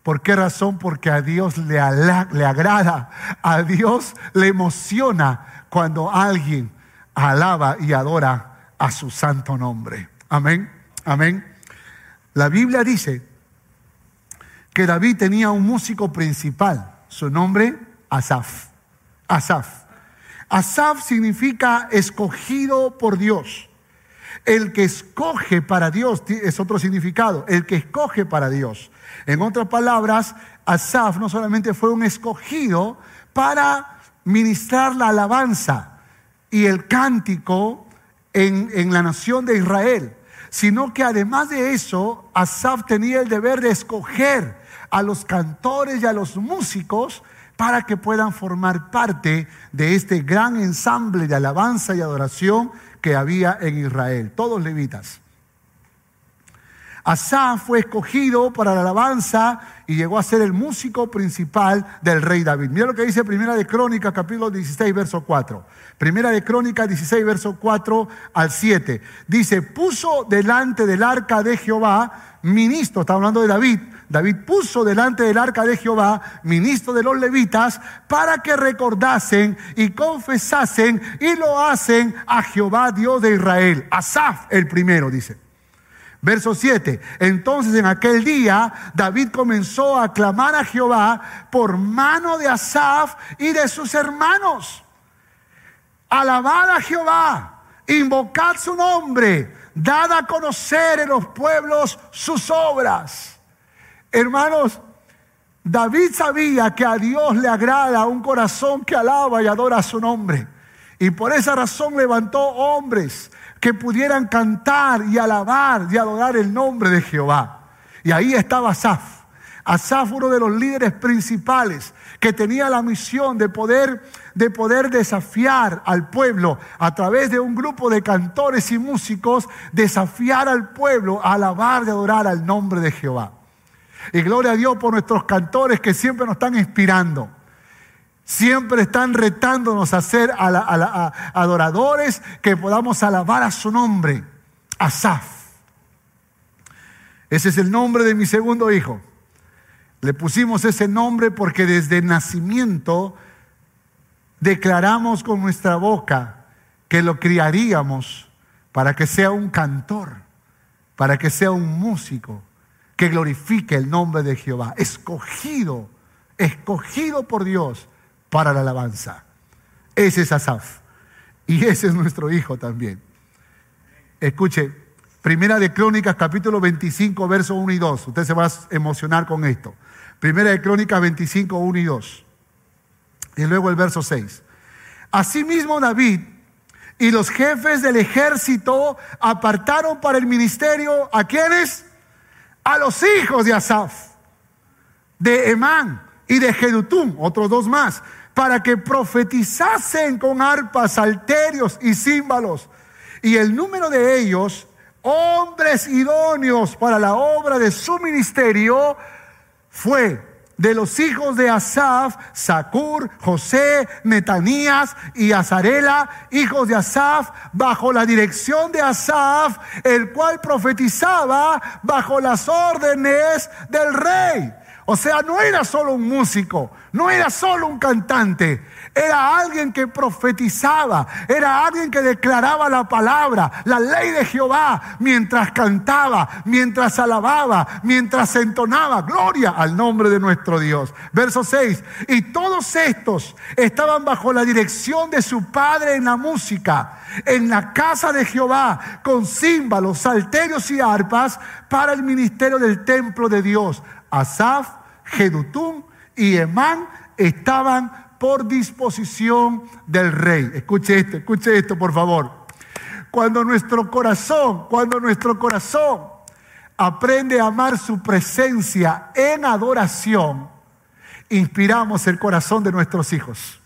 ¿Por qué razón? Porque a Dios le, le agrada, a Dios le emociona cuando alguien alaba y adora a su santo nombre. Amén, amén. La Biblia dice que David tenía un músico principal, su nombre Asaf. Asaf. Asaf significa escogido por Dios. El que escoge para Dios es otro significado, el que escoge para Dios. En otras palabras, Asaf no solamente fue un escogido para ministrar la alabanza y el cántico en, en la nación de Israel, sino que además de eso, Asaf tenía el deber de escoger a los cantores y a los músicos para que puedan formar parte de este gran ensamble de alabanza y adoración que había en Israel, todos levitas. Asaf fue escogido para la alabanza y llegó a ser el músico principal del rey David. Mira lo que dice Primera de Crónicas, capítulo 16, verso 4. Primera de Crónicas 16, verso 4 al 7. Dice, puso delante del arca de Jehová, ministro, está hablando de David, David puso delante del arca de Jehová, ministro de los levitas, para que recordasen y confesasen y lo hacen a Jehová Dios de Israel. Asaf el primero, dice. Verso 7. Entonces en aquel día David comenzó a clamar a Jehová por mano de Asaf y de sus hermanos. Alabad a Jehová, invocad su nombre, dad a conocer en los pueblos sus obras. Hermanos, David sabía que a Dios le agrada un corazón que alaba y adora su nombre. Y por esa razón levantó hombres que pudieran cantar y alabar y adorar el nombre de Jehová. Y ahí estaba Asaf. Asaf, uno de los líderes principales, que tenía la misión de poder, de poder desafiar al pueblo a través de un grupo de cantores y músicos, desafiar al pueblo a alabar y adorar al nombre de Jehová. Y gloria a Dios por nuestros cantores que siempre nos están inspirando. Siempre están retándonos a ser adoradores que podamos alabar a su nombre, Asaf. Ese es el nombre de mi segundo hijo. Le pusimos ese nombre porque desde nacimiento declaramos con nuestra boca que lo criaríamos para que sea un cantor, para que sea un músico, que glorifique el nombre de Jehová, escogido, escogido por Dios para la alabanza. Ese es Asaf. Y ese es nuestro hijo también. Escuche, Primera de Crónicas, capítulo 25, versos 1 y 2. Usted se va a emocionar con esto. Primera de Crónicas 25, 1 y 2. Y luego el verso 6. Asimismo David y los jefes del ejército apartaron para el ministerio a quienes? A los hijos de Asaf, de Emán y de Jedutum, otros dos más, para que profetizasen con arpas, salterios y címbalos. Y el número de ellos hombres idóneos para la obra de su ministerio, fue de los hijos de Asaf, Sacur, José, Netanías y Azarela, hijos de Asaf, bajo la dirección de Asaf, el cual profetizaba bajo las órdenes del rey. O sea, no era solo un músico, no era solo un cantante, era alguien que profetizaba, era alguien que declaraba la palabra, la ley de Jehová, mientras cantaba, mientras alababa, mientras entonaba. Gloria al nombre de nuestro Dios. Verso 6. Y todos estos estaban bajo la dirección de su padre en la música, en la casa de Jehová, con címbalos, salterios y arpas para el ministerio del templo de Dios. Asaf, Jedutún y Emán estaban por disposición del rey. Escuche esto, escuche esto, por favor. Cuando nuestro corazón, cuando nuestro corazón aprende a amar su presencia en adoración, inspiramos el corazón de nuestros hijos.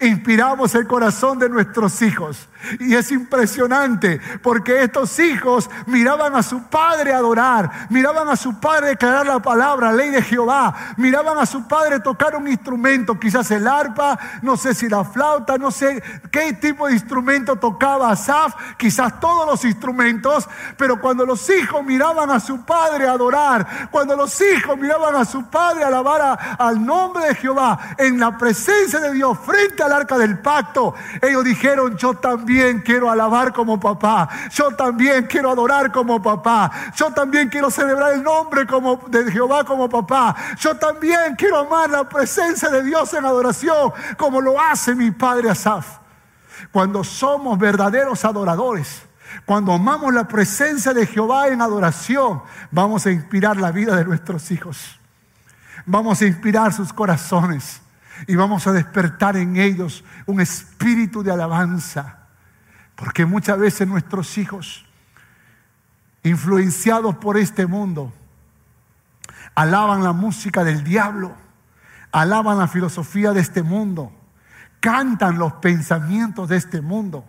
Inspiramos el corazón de nuestros hijos. Y es impresionante porque estos hijos miraban a su padre adorar, miraban a su padre declarar la palabra, ley de Jehová, miraban a su padre tocar un instrumento, quizás el arpa, no sé si la flauta, no sé qué tipo de instrumento tocaba Asaf, quizás todos los instrumentos, pero cuando los hijos miraban a su padre adorar, cuando los hijos miraban a su padre alabar al nombre de Jehová en la presencia de Dios frente al arca del pacto, ellos dijeron, yo también quiero alabar como papá. Yo también quiero adorar como papá. Yo también quiero celebrar el nombre como, de Jehová como papá. Yo también quiero amar la presencia de Dios en adoración como lo hace mi padre Asaf. Cuando somos verdaderos adoradores, cuando amamos la presencia de Jehová en adoración, vamos a inspirar la vida de nuestros hijos. Vamos a inspirar sus corazones y vamos a despertar en ellos un espíritu de alabanza. Porque muchas veces nuestros hijos, influenciados por este mundo, alaban la música del diablo, alaban la filosofía de este mundo, cantan los pensamientos de este mundo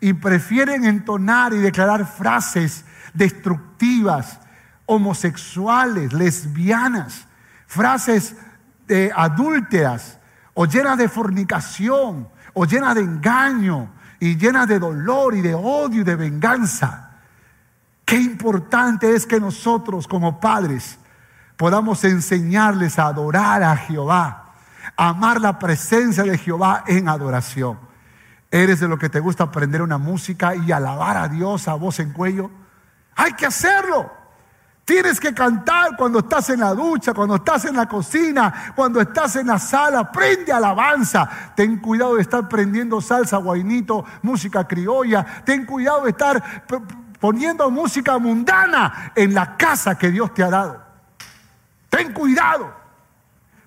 y prefieren entonar y declarar frases destructivas, homosexuales, lesbianas, frases de adúlteras o llenas de fornicación o llenas de engaño y llena de dolor y de odio y de venganza. Qué importante es que nosotros como padres podamos enseñarles a adorar a Jehová, a amar la presencia de Jehová en adoración. ¿Eres de lo que te gusta aprender una música y alabar a Dios a voz en cuello? Hay que hacerlo. Tienes que cantar cuando estás en la ducha, cuando estás en la cocina, cuando estás en la sala. Prende alabanza. Ten cuidado de estar prendiendo salsa, guainito, música criolla. Ten cuidado de estar poniendo música mundana en la casa que Dios te ha dado. Ten cuidado.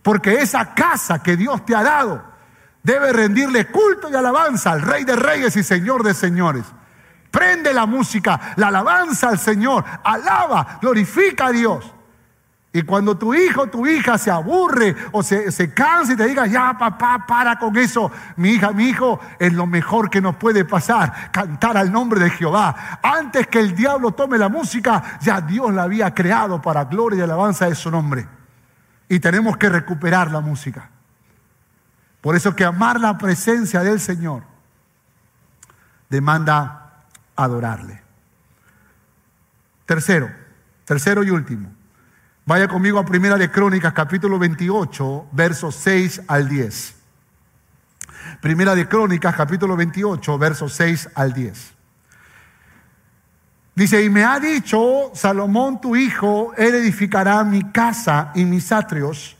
Porque esa casa que Dios te ha dado debe rendirle culto y alabanza al Rey de Reyes y Señor de Señores. Prende la música, la alabanza al Señor, alaba, glorifica a Dios. Y cuando tu hijo o tu hija se aburre o se, se, cansa y te diga, ya papá, para con eso, mi hija, mi hijo, es lo mejor que nos puede pasar, cantar al nombre de Jehová. Antes que el diablo tome la música, ya Dios la había creado para gloria y alabanza de su nombre. Y tenemos que recuperar la música. Por eso que amar la presencia del Señor demanda adorarle. Tercero, tercero y último. Vaya conmigo a Primera de Crónicas, capítulo 28, versos 6 al 10. Primera de Crónicas, capítulo 28, versos 6 al 10. Dice, y me ha dicho Salomón tu hijo, él edificará mi casa y mis atrios,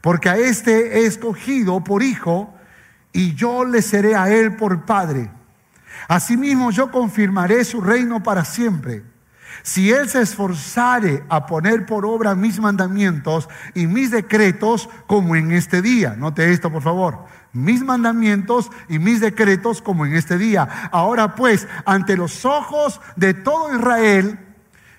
porque a este he escogido por hijo, y yo le seré a él por padre Asimismo yo confirmaré su reino para siempre. Si él se esforzare a poner por obra mis mandamientos y mis decretos como en este día. Note esto, por favor. Mis mandamientos y mis decretos como en este día. Ahora pues, ante los ojos de todo Israel,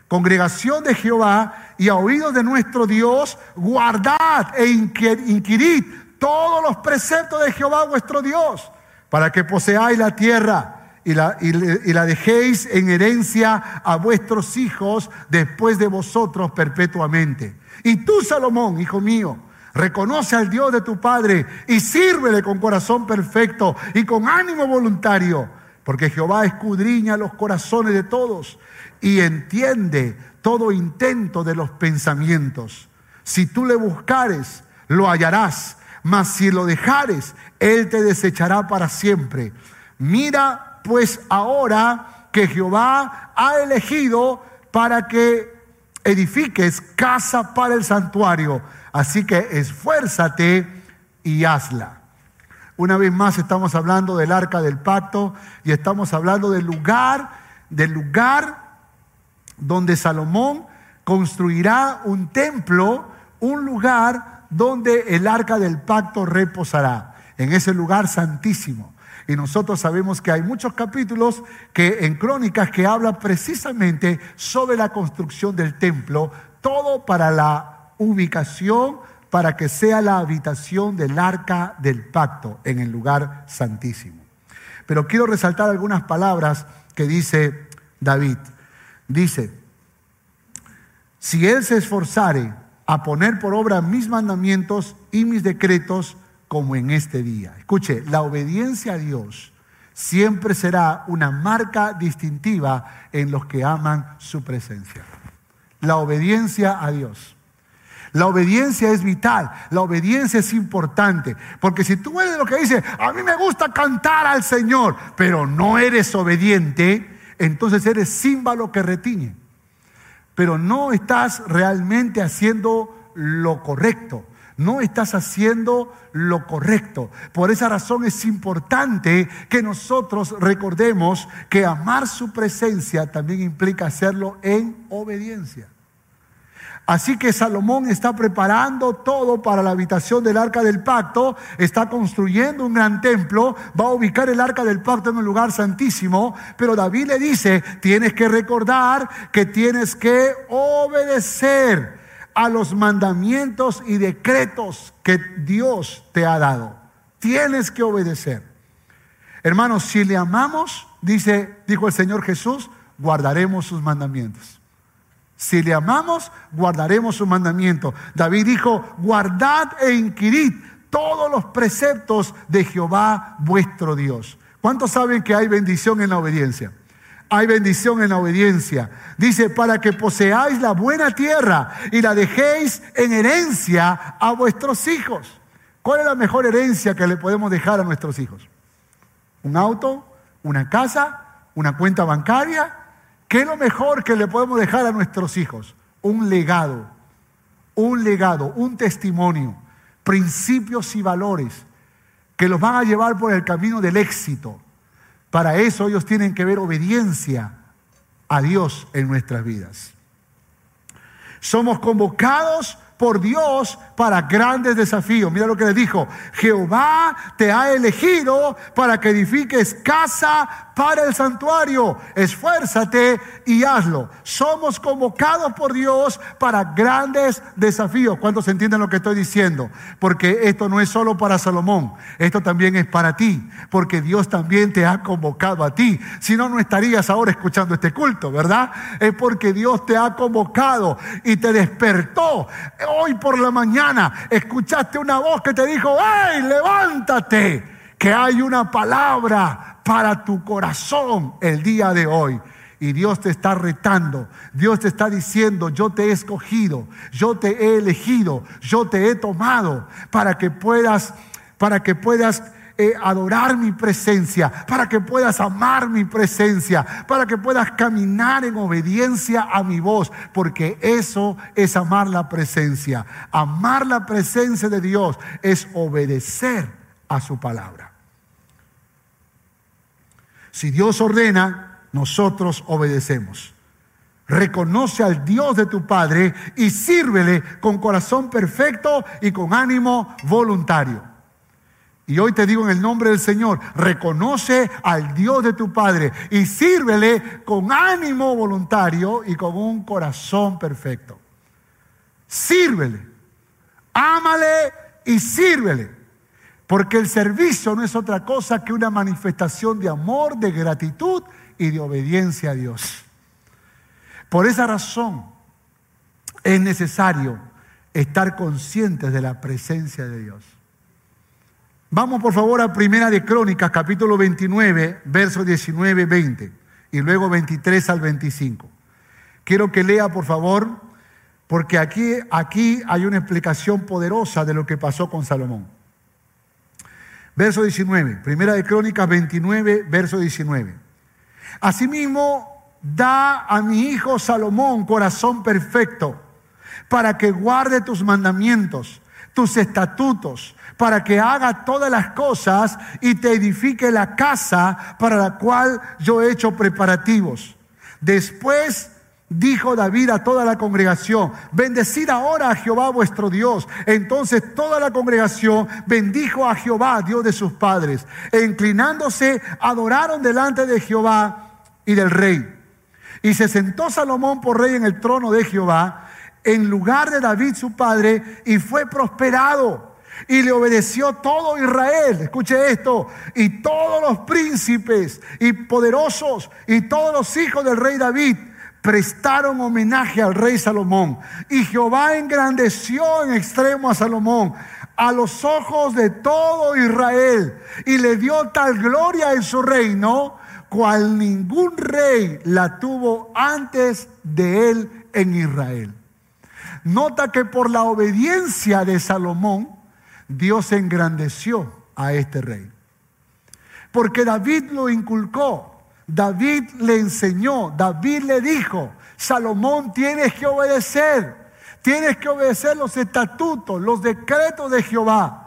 congregación de Jehová y a oídos de nuestro Dios, guardad e inquirid todos los preceptos de Jehová vuestro Dios, para que poseáis la tierra y la, y la dejéis en herencia a vuestros hijos después de vosotros perpetuamente. Y tú, Salomón, hijo mío, reconoce al Dios de tu Padre y sírvele con corazón perfecto y con ánimo voluntario, porque Jehová escudriña los corazones de todos y entiende todo intento de los pensamientos. Si tú le buscares, lo hallarás, mas si lo dejares, él te desechará para siempre. Mira pues ahora que Jehová ha elegido para que edifiques casa para el santuario. Así que esfuérzate y hazla. Una vez más estamos hablando del arca del pacto y estamos hablando del lugar, del lugar donde Salomón construirá un templo, un lugar donde el arca del pacto reposará, en ese lugar santísimo. Y nosotros sabemos que hay muchos capítulos que en crónicas que hablan precisamente sobre la construcción del templo, todo para la ubicación, para que sea la habitación del arca del pacto en el lugar santísimo. Pero quiero resaltar algunas palabras que dice David. Dice, si él se esforzare a poner por obra mis mandamientos y mis decretos, como en este día. Escuche, la obediencia a Dios siempre será una marca distintiva en los que aman su presencia. La obediencia a Dios. La obediencia es vital, la obediencia es importante, porque si tú eres lo que dice, a mí me gusta cantar al Señor, pero no eres obediente, entonces eres símbolo que retiñe, pero no estás realmente haciendo lo correcto no estás haciendo lo correcto. Por esa razón es importante que nosotros recordemos que amar su presencia también implica hacerlo en obediencia. Así que Salomón está preparando todo para la habitación del arca del pacto, está construyendo un gran templo, va a ubicar el arca del pacto en un lugar santísimo, pero David le dice, tienes que recordar que tienes que obedecer a los mandamientos y decretos que Dios te ha dado. Tienes que obedecer. Hermanos, si le amamos, dice, dijo el Señor Jesús, guardaremos sus mandamientos. Si le amamos, guardaremos sus mandamientos. David dijo, guardad e inquirid todos los preceptos de Jehová vuestro Dios. ¿Cuántos saben que hay bendición en la obediencia? Hay bendición en la obediencia. Dice, para que poseáis la buena tierra y la dejéis en herencia a vuestros hijos. ¿Cuál es la mejor herencia que le podemos dejar a nuestros hijos? ¿Un auto? ¿Una casa? ¿Una cuenta bancaria? ¿Qué es lo mejor que le podemos dejar a nuestros hijos? Un legado, un legado, un testimonio, principios y valores que los van a llevar por el camino del éxito para eso ellos tienen que ver obediencia a Dios en nuestras vidas. Somos convocados por Dios para grandes desafíos. Mira lo que le dijo. Jehová te ha elegido para que edifiques casa para el santuario. Esfuérzate y hazlo. Somos convocados por Dios para grandes desafíos. ¿Cuántos entienden lo que estoy diciendo? Porque esto no es solo para Salomón. Esto también es para ti. Porque Dios también te ha convocado a ti. Si no, no estarías ahora escuchando este culto, ¿verdad? Es porque Dios te ha convocado y te despertó hoy por la mañana escuchaste una voz que te dijo, ¡hey, levántate! Que hay una palabra para tu corazón el día de hoy. Y Dios te está retando, Dios te está diciendo, yo te he escogido, yo te he elegido, yo te he tomado para que puedas, para que puedas eh, adorar mi presencia, para que puedas amar mi presencia, para que puedas caminar en obediencia a mi voz, porque eso es amar la presencia. Amar la presencia de Dios es obedecer a su palabra. Si Dios ordena, nosotros obedecemos. Reconoce al Dios de tu Padre y sírvele con corazón perfecto y con ánimo voluntario. Y hoy te digo en el nombre del Señor, reconoce al Dios de tu Padre y sírvele con ánimo voluntario y con un corazón perfecto. Sírvele, ámale y sírvele. Porque el servicio no es otra cosa que una manifestación de amor, de gratitud y de obediencia a Dios. Por esa razón es necesario estar conscientes de la presencia de Dios. Vamos por favor a Primera de Crónicas, capítulo 29, versos 19, 20 y luego 23 al 25. Quiero que lea por favor, porque aquí, aquí hay una explicación poderosa de lo que pasó con Salomón. Verso 19, Primera de Crónicas 29, verso 19. Asimismo, da a mi hijo Salomón corazón perfecto para que guarde tus mandamientos, tus estatutos, para que haga todas las cosas y te edifique la casa para la cual yo he hecho preparativos. Después dijo David a toda la congregación, bendecid ahora a Jehová vuestro Dios. Entonces toda la congregación bendijo a Jehová, Dios de sus padres, e inclinándose adoraron delante de Jehová y del rey. Y se sentó Salomón por rey en el trono de Jehová, en lugar de David su padre, y fue prosperado. Y le obedeció todo Israel, escuche esto, y todos los príncipes y poderosos y todos los hijos del rey David prestaron homenaje al rey Salomón. Y Jehová engrandeció en extremo a Salomón a los ojos de todo Israel y le dio tal gloria en su reino cual ningún rey la tuvo antes de él en Israel. Nota que por la obediencia de Salomón, Dios engrandeció a este rey. Porque David lo inculcó, David le enseñó, David le dijo, Salomón tienes que obedecer, tienes que obedecer los estatutos, los decretos de Jehová.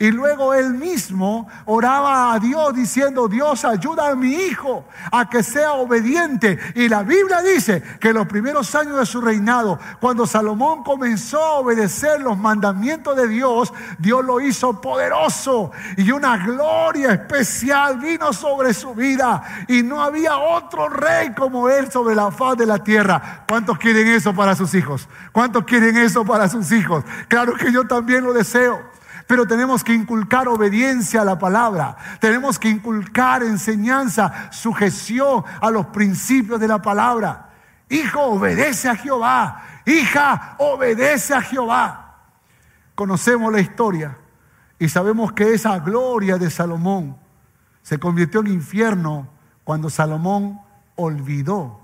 Y luego él mismo oraba a Dios diciendo, Dios ayuda a mi hijo a que sea obediente. Y la Biblia dice que en los primeros años de su reinado, cuando Salomón comenzó a obedecer los mandamientos de Dios, Dios lo hizo poderoso y una gloria especial vino sobre su vida. Y no había otro rey como él sobre la faz de la tierra. ¿Cuántos quieren eso para sus hijos? ¿Cuántos quieren eso para sus hijos? Claro que yo también lo deseo. Pero tenemos que inculcar obediencia a la palabra. Tenemos que inculcar enseñanza, sujeción a los principios de la palabra. Hijo, obedece a Jehová. Hija, obedece a Jehová. Conocemos la historia y sabemos que esa gloria de Salomón se convirtió en infierno cuando Salomón olvidó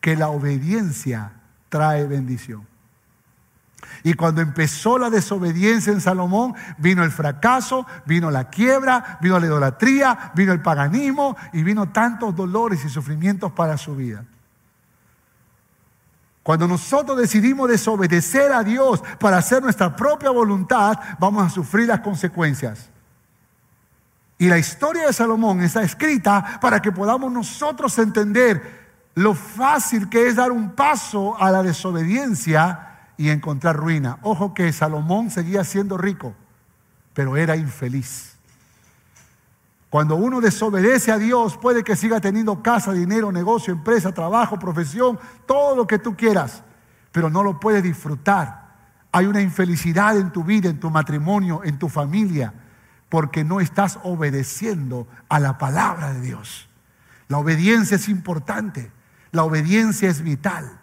que la obediencia trae bendición. Y cuando empezó la desobediencia en Salomón, vino el fracaso, vino la quiebra, vino la idolatría, vino el paganismo y vino tantos dolores y sufrimientos para su vida. Cuando nosotros decidimos desobedecer a Dios para hacer nuestra propia voluntad, vamos a sufrir las consecuencias. Y la historia de Salomón está escrita para que podamos nosotros entender lo fácil que es dar un paso a la desobediencia y encontrar ruina. Ojo que Salomón seguía siendo rico, pero era infeliz. Cuando uno desobedece a Dios, puede que siga teniendo casa, dinero, negocio, empresa, trabajo, profesión, todo lo que tú quieras, pero no lo puedes disfrutar. Hay una infelicidad en tu vida, en tu matrimonio, en tu familia, porque no estás obedeciendo a la palabra de Dios. La obediencia es importante, la obediencia es vital.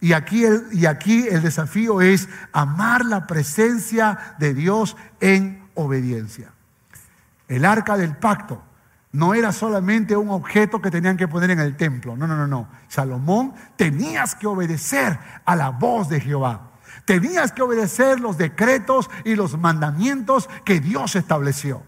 Y aquí, el, y aquí el desafío es amar la presencia de Dios en obediencia. El arca del pacto no era solamente un objeto que tenían que poner en el templo. No, no, no, no. Salomón tenías que obedecer a la voz de Jehová. Tenías que obedecer los decretos y los mandamientos que Dios estableció.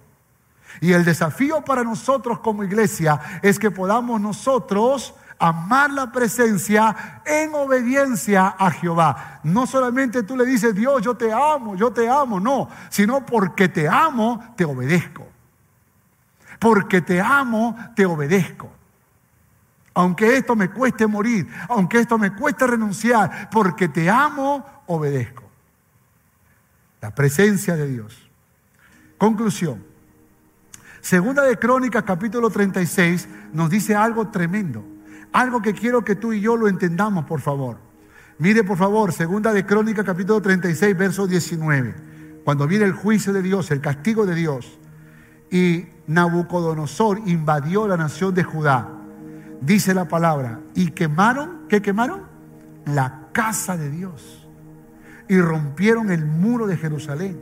Y el desafío para nosotros como iglesia es que podamos nosotros amar la presencia en obediencia a Jehová. No solamente tú le dices, Dios, yo te amo, yo te amo, no, sino porque te amo, te obedezco. Porque te amo, te obedezco. Aunque esto me cueste morir, aunque esto me cueste renunciar, porque te amo, obedezco. La presencia de Dios. Conclusión. Segunda de Crónicas capítulo 36 nos dice algo tremendo. Algo que quiero que tú y yo lo entendamos, por favor. Mire, por favor, segunda de Crónica, capítulo 36, verso 19. cuando viene el juicio de Dios, el castigo de Dios, y Nabucodonosor invadió la nación de Judá, dice la palabra, y quemaron, ¿qué quemaron? La casa de Dios. Y rompieron el muro de Jerusalén.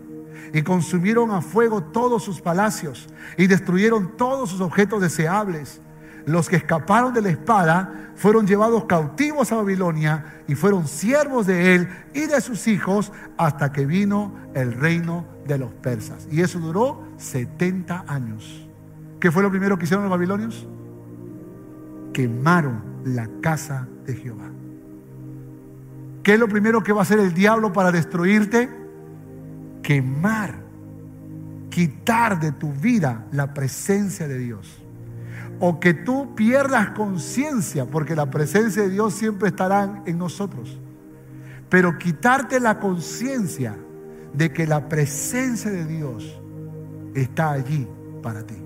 Y consumieron a fuego todos sus palacios. Y destruyeron todos sus objetos deseables. Los que escaparon de la espada fueron llevados cautivos a Babilonia y fueron siervos de él y de sus hijos hasta que vino el reino de los persas. Y eso duró 70 años. ¿Qué fue lo primero que hicieron los babilonios? Quemaron la casa de Jehová. ¿Qué es lo primero que va a hacer el diablo para destruirte? Quemar, quitar de tu vida la presencia de Dios o que tú pierdas conciencia, porque la presencia de Dios siempre estará en nosotros. Pero quitarte la conciencia de que la presencia de Dios está allí para ti.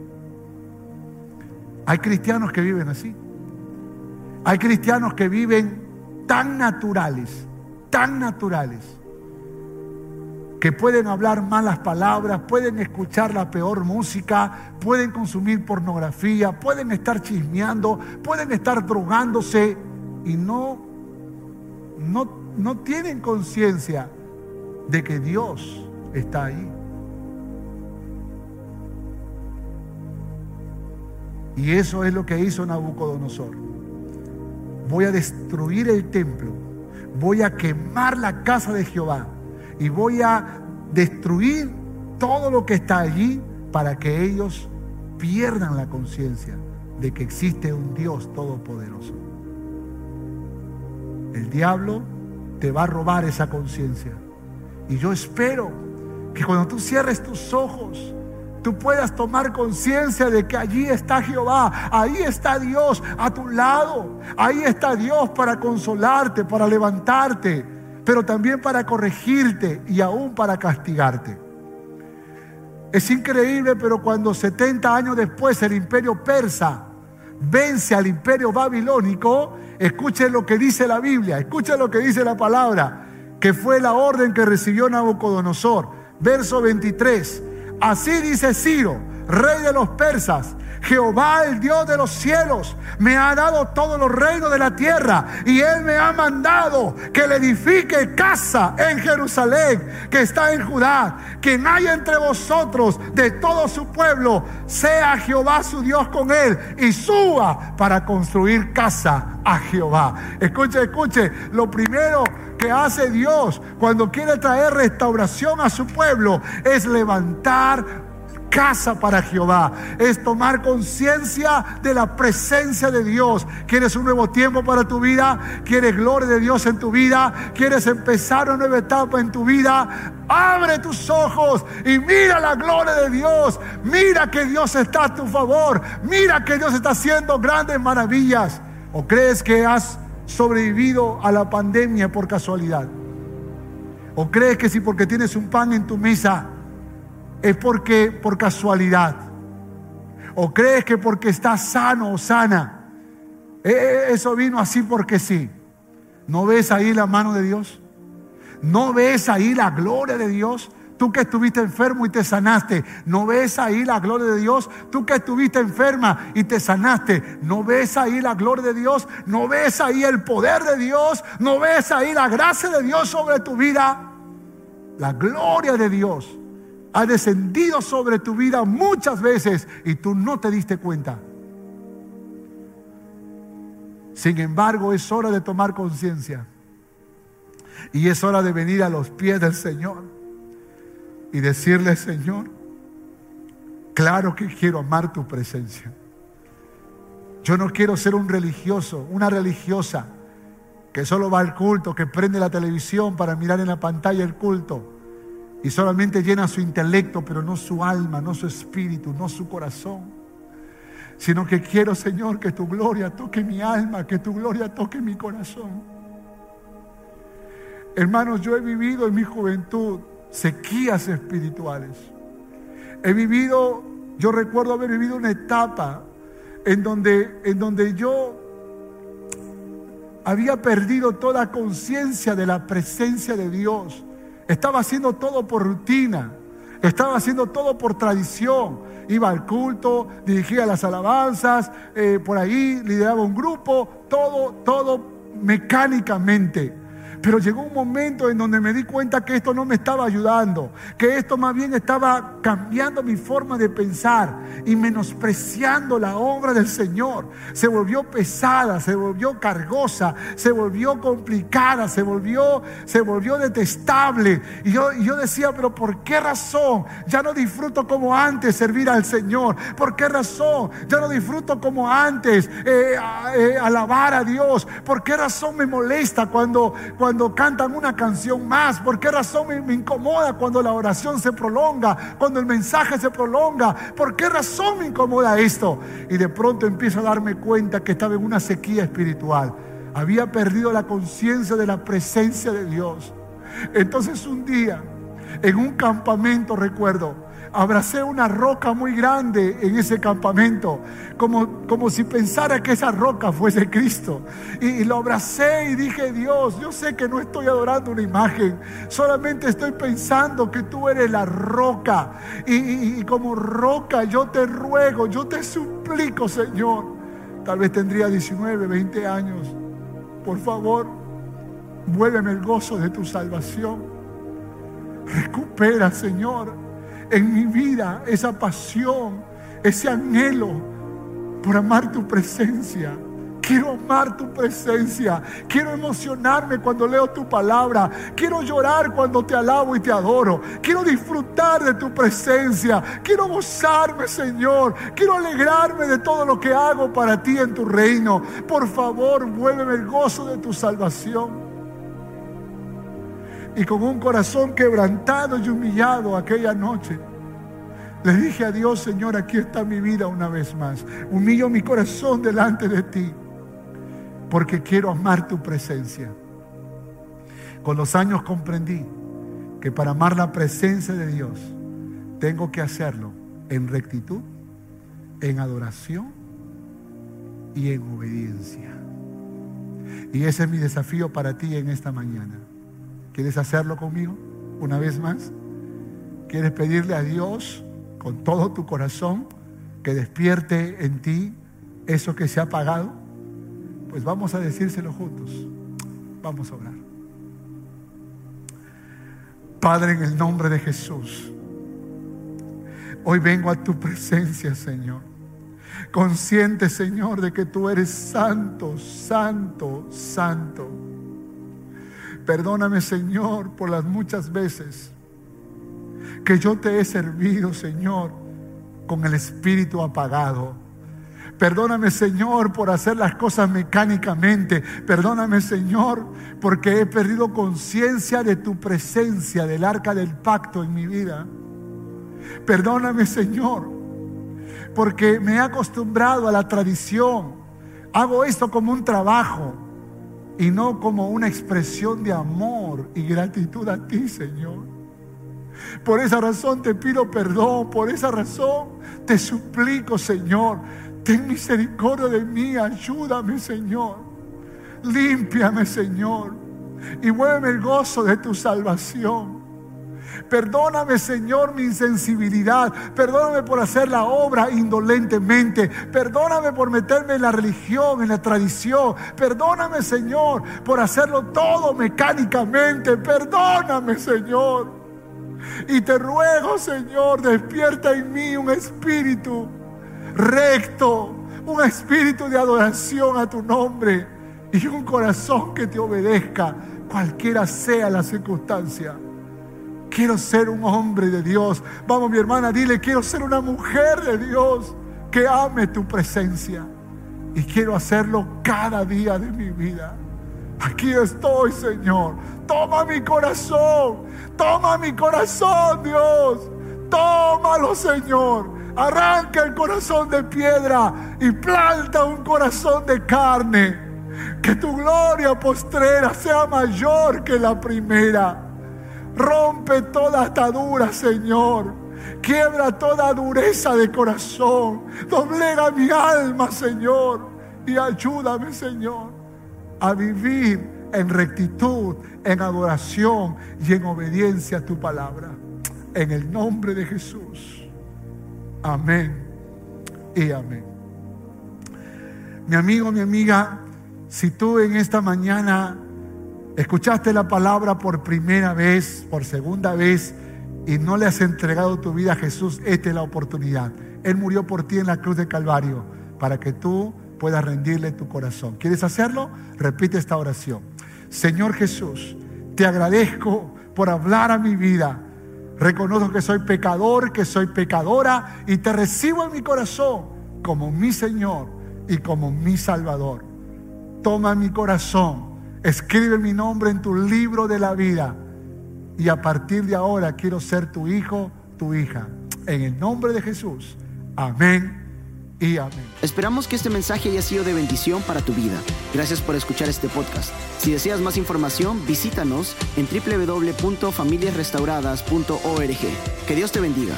Hay cristianos que viven así. Hay cristianos que viven tan naturales, tan naturales, que pueden hablar malas palabras, pueden escuchar la peor música, pueden consumir pornografía, pueden estar chismeando, pueden estar drogándose y no, no, no tienen conciencia de que Dios está ahí. Y eso es lo que hizo Nabucodonosor. Voy a destruir el templo, voy a quemar la casa de Jehová y voy a destruir todo lo que está allí para que ellos pierdan la conciencia de que existe un Dios todopoderoso. El diablo te va a robar esa conciencia. Y yo espero que cuando tú cierres tus ojos, tú puedas tomar conciencia de que allí está Jehová, ahí está Dios a tu lado, ahí está Dios para consolarte, para levantarte, pero también para corregirte y aún para castigarte. Es increíble, pero cuando 70 años después el imperio persa vence al imperio babilónico, escuchen lo que dice la Biblia, escuchen lo que dice la palabra, que fue la orden que recibió Nabucodonosor. Verso 23. Así dice Ciro, rey de los persas, Jehová, el Dios de los cielos, me ha dado todos los reinos de la tierra y Él me ha mandado que le edifique casa en Jerusalén, que está en Judá. Quien haya entre vosotros de todo su pueblo, sea Jehová su Dios con Él y suba para construir casa a Jehová. Escuche, escuche, lo primero que hace Dios cuando quiere traer restauración a su pueblo es levantar casa para Jehová. Es tomar conciencia de la presencia de Dios. ¿Quieres un nuevo tiempo para tu vida? ¿Quieres gloria de Dios en tu vida? ¿Quieres empezar una nueva etapa en tu vida? Abre tus ojos y mira la gloria de Dios. Mira que Dios está a tu favor. Mira que Dios está haciendo grandes maravillas. ¿O crees que has sobrevivido a la pandemia por casualidad? ¿O crees que si porque tienes un pan en tu mesa es porque por casualidad. O crees que porque estás sano o sana, e, e, eso vino así porque sí. ¿No ves ahí la mano de Dios? ¿No ves ahí la gloria de Dios? Tú que estuviste enfermo y te sanaste, ¿no ves ahí la gloria de Dios? Tú que estuviste enferma y te sanaste, ¿no ves ahí la gloria de Dios? ¿No ves ahí el poder de Dios? ¿No ves ahí la gracia de Dios sobre tu vida? La gloria de Dios ha descendido sobre tu vida muchas veces y tú no te diste cuenta. Sin embargo, es hora de tomar conciencia. Y es hora de venir a los pies del Señor y decirle, Señor, claro que quiero amar tu presencia. Yo no quiero ser un religioso, una religiosa que solo va al culto, que prende la televisión para mirar en la pantalla el culto y solamente llena su intelecto, pero no su alma, no su espíritu, no su corazón. Sino que quiero, Señor, que tu gloria toque mi alma, que tu gloria toque mi corazón. Hermanos, yo he vivido en mi juventud sequías espirituales. He vivido, yo recuerdo haber vivido una etapa en donde, en donde yo había perdido toda conciencia de la presencia de Dios Estaba haciendo todo por rutina. Estaba haciendo todo por tradición. Iba al culto, dirigía las alabanzas, eh, por ahí lideraba un grupo, todo, todo mecánicamente. Pero llegó un momento en donde me di cuenta que esto no me estaba ayudando, que esto más bien estaba cambiando mi forma de pensar y menospreciando la obra del Señor. Se volvió pesada, se volvió cargosa, se volvió complicada, se volvió, se volvió detestable. Y yo, yo decía, pero ¿por qué razón ya no disfruto como antes servir al Señor? ¿Por qué razón ya no disfruto como antes eh, eh, alabar a Dios? ¿Por qué razón me molesta cuando, cuando cuando cantan una canción más? ¿Por qué razón me, incomoda cuando la oración se prolonga? Cuando el mensaje se prolonga. ¿Por qué razón me incomoda esto? Y de pronto empiezo a darme cuenta que estaba en una sequía espiritual. Había perdido la conciencia de la presencia de Dios. Entonces un día, en un campamento, recuerdo, abracé una roca muy grande en ese campamento, como, como si pensara que esa roca fuese Cristo. Y, lo abracé y dije, Dios, yo sé que no estoy adorando una imagen, solamente estoy pensando que tú eres la roca. Y, y como roca yo te ruego, yo te suplico, Señor. Tal vez tendría 19, 20 años. Por favor, vuélveme el gozo de tu salvación. Recupera, Señor, en mi vida esa pasión, ese anhelo por amar tu presencia. Quiero amar tu presencia. Quiero emocionarme cuando leo tu palabra. Quiero llorar cuando te alabo y te adoro. Quiero disfrutar de tu presencia. Quiero gozarme, Señor. Quiero alegrarme de todo lo que hago para ti en tu reino. Por favor, vuélveme el gozo de tu salvación y con un corazón quebrantado y humillado aquella noche, le dije a Dios, Señor, aquí está mi vida una vez más. Humillo mi corazón delante de ti, porque quiero amar tu presencia. Con los años comprendí que para amar la presencia de Dios, tengo que hacerlo en rectitud, en adoración y en obediencia. Y ese es mi desafío para ti en esta mañana. ¿Quieres hacerlo conmigo una vez más? ¿Quieres pedirle a Dios con todo tu corazón que despierte en ti eso que se ha apagado? Pues vamos a decírselo juntos. Vamos a orar. Padre, en el nombre de Jesús, hoy vengo a tu presencia, Señor. Consciente, Señor, de que tú eres santo, santo, santo. Perdóname, Señor, por las muchas veces que yo te he servido, Señor, con el espíritu apagado. Perdóname, Señor, por hacer las cosas mecánicamente. Perdóname, Señor, porque he perdido conciencia de tu presencia, del arca del pacto en mi vida. Perdóname, Señor, porque me he acostumbrado a la tradición. Hago esto como un trabajo y no como una expresión de amor y gratitud a ti, Señor. Por esa razón te pido perdón, por esa razón te suplico, Señor, ten misericordia de mí, ayúdame, Señor. Límpiame, Señor, y vuelve el gozo de tu salvación. Perdóname, Señor, mi insensibilidad. Perdóname por hacer la obra indolentemente. Perdóname por meterme en la religión, en la tradición. Perdóname, Señor, por hacerlo todo mecánicamente. Perdóname, Señor. Y te ruego, Señor, despierta en mí un espíritu recto, un espíritu de adoración a tu nombre y un corazón que te obedezca, cualquiera sea la circunstancia. Quiero ser un hombre de Dios. Vamos, mi hermana, dile, quiero ser una mujer de Dios que ame tu presencia. Y quiero hacerlo cada día de mi vida. Aquí estoy, Señor. Toma mi corazón. Toma mi corazón, Dios. Tómalo, Señor. Arranca el corazón de piedra y planta un corazón de carne. Que tu gloria postrera sea mayor que la primera. Rompe toda atadura, Señor. Quiebra toda dureza de corazón. Doblega mi alma, Señor. Y ayúdame, Señor, a vivir en rectitud, en adoración y en obediencia a tu palabra. En el nombre de Jesús. Amén y amén. Mi amigo, mi amiga, si tú en esta mañana escuchaste la palabra por primera vez, por segunda vez, y no le has entregado tu vida a Jesús, esta es la oportunidad. Él murió por ti en la cruz de Calvario para que tú puedas rendirle tu corazón. ¿Quieres hacerlo? Repite esta oración. Señor Jesús, te agradezco por hablar a mi vida. Reconozco que soy pecador, que soy pecadora y te recibo en mi corazón como mi Señor y como mi Salvador. Toma mi corazón, escribe mi nombre en tu libro de la vida y a partir de ahora quiero ser tu hijo, tu hija. En el nombre de Jesús. Amén y amén. Esperamos que este mensaje haya sido de bendición para tu vida. Gracias por escuchar este podcast. Si deseas más información, visítanos en www.familiasrestauradas.org. Que Dios te bendiga.